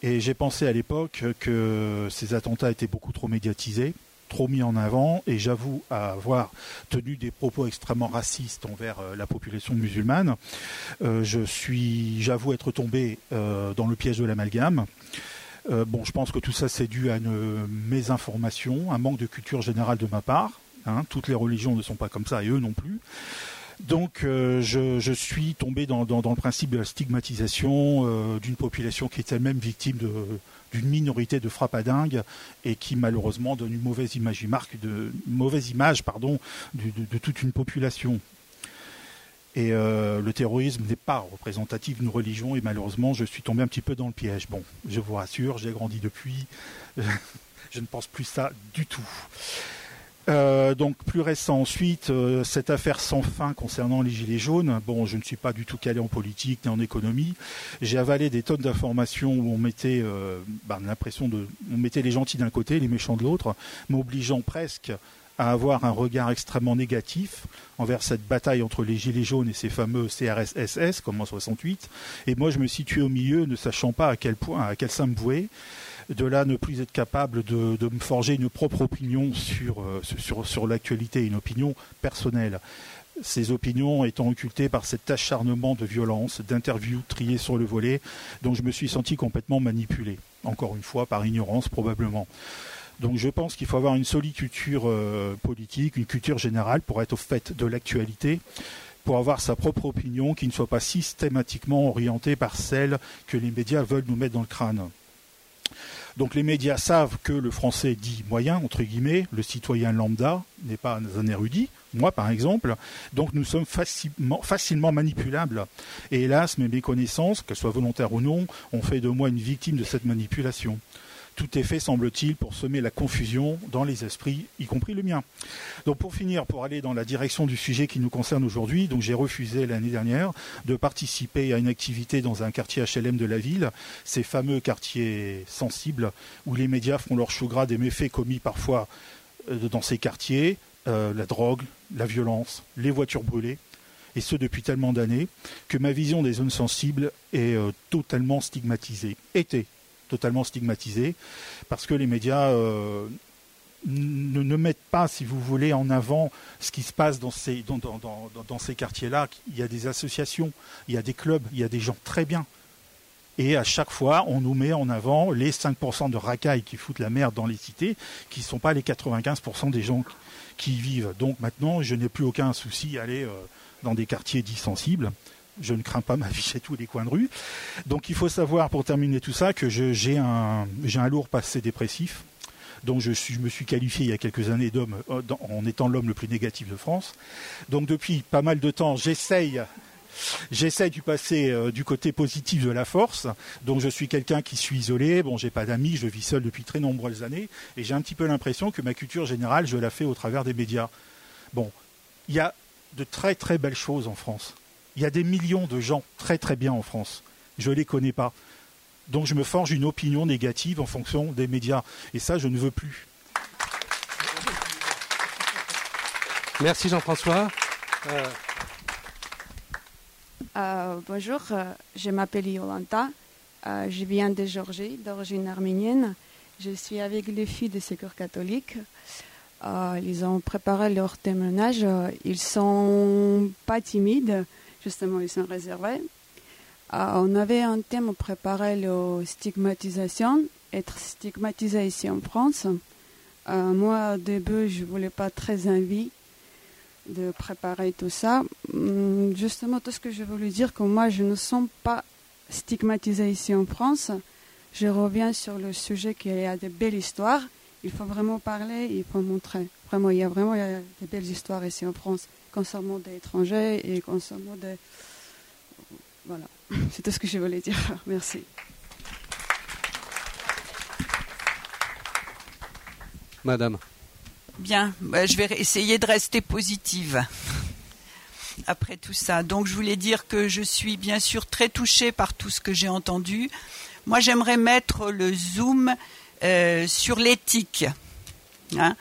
Speaker 6: Et j'ai pensé à l'époque que ces attentats étaient beaucoup trop médiatisés, trop mis en avant, et j'avoue avoir tenu des propos extrêmement racistes envers euh, la population musulmane. Je suis, j'avoue être tombé dans le piège de l'amalgame. Euh, bon, je pense que tout ça c'est dû à une mésinformation, un manque de culture générale de ma part. hein. toutes les religions ne sont pas comme ça et eux non plus. Donc euh, je, suis tombé dans, le principe de la stigmatisation euh, d'une population qui est elle-même victime d'une minorité de frappadingues et qui malheureusement donne une mauvaise image, marque mauvaise image de toute une population. Et euh, le terrorisme n'est pas représentatif d'une religion et malheureusement je suis tombé un petit peu dans le piège. Bon, je vous rassure, j'ai grandi depuis, je ne pense plus ça du tout. Euh, donc plus récent ensuite, euh, cette affaire sans fin concernant les gilets jaunes. Bon, je ne suis pas du tout calé en politique ni en économie. J'ai avalé des tonnes d'informations où on mettait bah, l'impression de, on mettait les gentils d'un côté, les méchants de l'autre, m'obligeant presque à avoir un regard extrêmement négatif envers cette bataille entre les gilets jaunes et ces fameux CRS-SS comme en 68. Et moi, je me situais au milieu, ne sachant pas à quel point, à quel sein me vouer de là ne plus être capable de, me forger une propre opinion sur, euh, sur, sur l'actualité, une opinion personnelle. Ces opinions étant occultées par cet acharnement de violence, d'interviews triées sur le volet, dont je me suis senti complètement manipulé, encore une fois par ignorance probablement. Donc je pense qu'il faut avoir une solide culture euh, politique, une culture générale pour être au fait de l'actualité, pour avoir sa propre opinion qui ne soit pas systématiquement orientée par celle que les médias veulent nous mettre dans le crâne. Donc les médias savent que le français dit moyen, entre guillemets, le citoyen lambda n'est pas un érudit, moi par exemple, donc nous sommes facilement, facilement manipulables. Et hélas, mes méconnaissances, qu'elles soient volontaires ou non, ont fait de moi une victime de cette manipulation. Tout est fait, semble-t-il, pour semer la confusion dans les esprits, y compris le mien. Donc pour finir, pour aller dans la direction du sujet qui nous concerne aujourd'hui, donc j'ai refusé l'année dernière de participer à une activité dans un quartier HLM de la ville, ces fameux quartiers sensibles où les médias font leur chou gras des méfaits commis parfois euh, dans ces quartiers, euh, la drogue, la violence, les voitures brûlées et ce depuis tellement d'années, que ma vision des zones sensibles est euh, totalement stigmatisée, totalement stigmatisée, parce que les médias euh, ne, mettent pas, si vous voulez, en avant ce qui se passe dans ces, dans ces quartiers-là. Il y a des associations, il y a des clubs, il y a des gens très bien. Et à chaque fois, on nous met en avant les 5% de racailles qui foutent la merde dans les cités, qui ne sont pas les 95% des gens qui y vivent. Donc maintenant, je n'ai plus aucun souci à aller euh, dans des quartiers dits sensibles. Je ne crains pas ma vie chez tous les coins de rue. Donc il faut savoir, pour terminer tout ça, que j'ai un, un lourd passé dépressif. Donc je, suis- je me suis qualifié il y a quelques années d'homme euh, en étant l'homme le plus négatif de France. Donc depuis pas mal de temps, j'essaye J'essaie du passer euh, du côté positif de la force. Donc je suis quelqu'un qui suis isolé. Bon, j'ai pas d'amis, je vis seul depuis très nombreuses années, et j'ai un petit peu l'impression que ma culture générale, je la fais au travers des médias. Bon, il y a de très très belles choses en France. Il y a des millions de gens très très bien en France. je ne les connais pas. Donc je me forge une opinion négative en fonction des médias. Et ça, je ne veux plus.
Speaker 17: Merci Jean-François.
Speaker 20: Euh, euh, bonjour, euh, je m'appelle Yolanta. je viens de Géorgie, d'origine arménienne. Je suis avec les filles de Secours catholique. ils ont préparé leur témoignage. Ils sont pas timides, justement, ils sont réservés. on avait un thème préparé, la stigmatisation, être stigmatisé ici en France. moi, au début, je voulais pas très envie de préparer tout ça. Hum, justement, tout ce que je voulais dire, que moi, je ne sens pas stigmatisée ici en France. Je reviens sur le sujet qu'il y a des belles histoires. Il faut vraiment parler, il faut montrer. Vraiment, il y a vraiment des belles histoires ici en France, concernant des étrangers et concernant des... Voilà, c'est tout ce que je voulais dire. Merci.
Speaker 17: Madame.
Speaker 21: Bien, bah, je vais essayer de rester positive après tout ça. Donc je voulais dire que je suis bien sûr très touchée par tout ce que j'ai entendu. Moi j'aimerais mettre le zoom euh, sur l'éthique. Hein.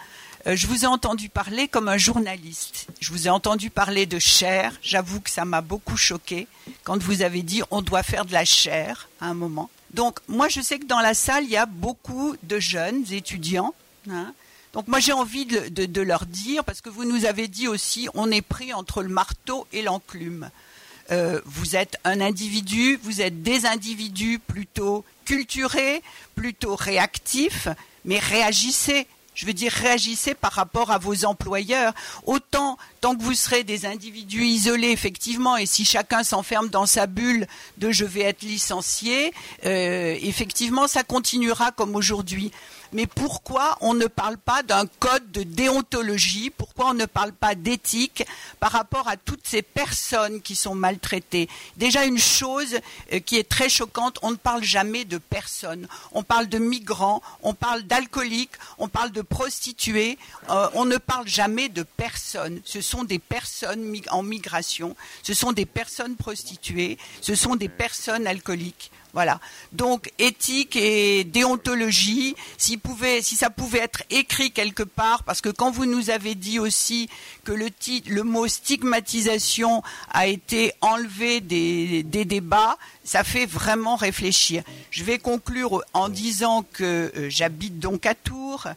Speaker 21: Euh, je vous ai entendu parler comme un journaliste. Je vous ai entendu parler de chair. J'avoue que ça m'a beaucoup choqué quand vous avez dit on doit faire de la chair à un moment. Donc moi je sais que dans la salle il y a beaucoup de jeunes étudiants. Hein, donc moi j'ai envie de, leur dire, parce que vous nous avez dit aussi, on est pris entre le marteau et l'enclume. Euh, vous êtes un individu, vous êtes des individus plutôt culturés, plutôt réactifs, mais réagissez. Je veux dire, réagissez par rapport à vos employeurs. Autant, tant que vous serez des individus isolés, effectivement, et si chacun s'enferme dans sa bulle de je vais être licencié, euh, effectivement, ça continuera comme aujourd'hui mais pourquoi on ne parle pas d'un code de déontologie? Pourquoi on ne parle pas d'éthique par rapport à toutes ces personnes qui sont maltraitées? Déjà une chose euh, qui est très choquante, on ne parle jamais de personnes. On parle de migrants, on parle d'alcooliques, on parle de prostituées, euh, on ne parle jamais de personnes. Ce sont des personnes en migration, ce sont des personnes prostituées, ce sont des personnes alcooliques. Voilà. Donc éthique et déontologie, si, pouvait, si ça pouvait être écrit quelque part, parce que quand vous nous avez dit aussi que le, titre, le mot stigmatisation a été enlevé des, débats, ça fait vraiment réfléchir. Je vais conclure en disant que euh, j'habite donc à Tours,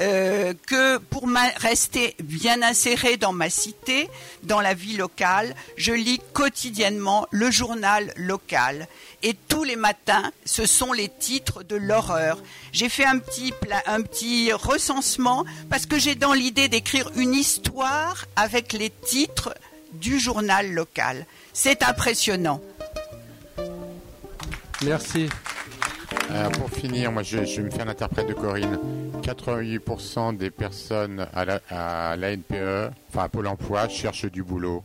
Speaker 21: euh, que pour rester bien inséré dans ma cité, dans la vie locale, je lis quotidiennement le journal local. Et tous les matins, ce sont les titres de l'horreur. J'ai fait un petit, un petit recensement parce que j'ai dans l'idée d'écrire une histoire avec les titres du journal local. C'est impressionnant.
Speaker 17: Merci.
Speaker 10: Euh, pour finir, moi je, je, me fais un interprète de Corinne. 88% des personnes à la, à la NPE, enfin à Pôle emploi, cherchent du boulot.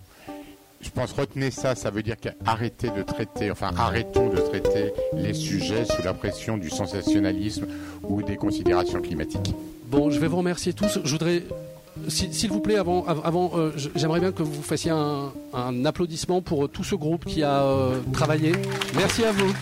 Speaker 10: Je pense retenez ça, ça veut dire qu'arrêtez de traiter, enfin arrêtons de traiter les sujets sous la pression du sensationnalisme ou des considérations climatiques.
Speaker 17: Bon, je vais vous remercier tous. Je voudrais s'il vous plaît, avant, avant euh, j'aimerais bien que vous fassiez un, applaudissement pour tout ce groupe qui a euh, travaillé. Merci à vous.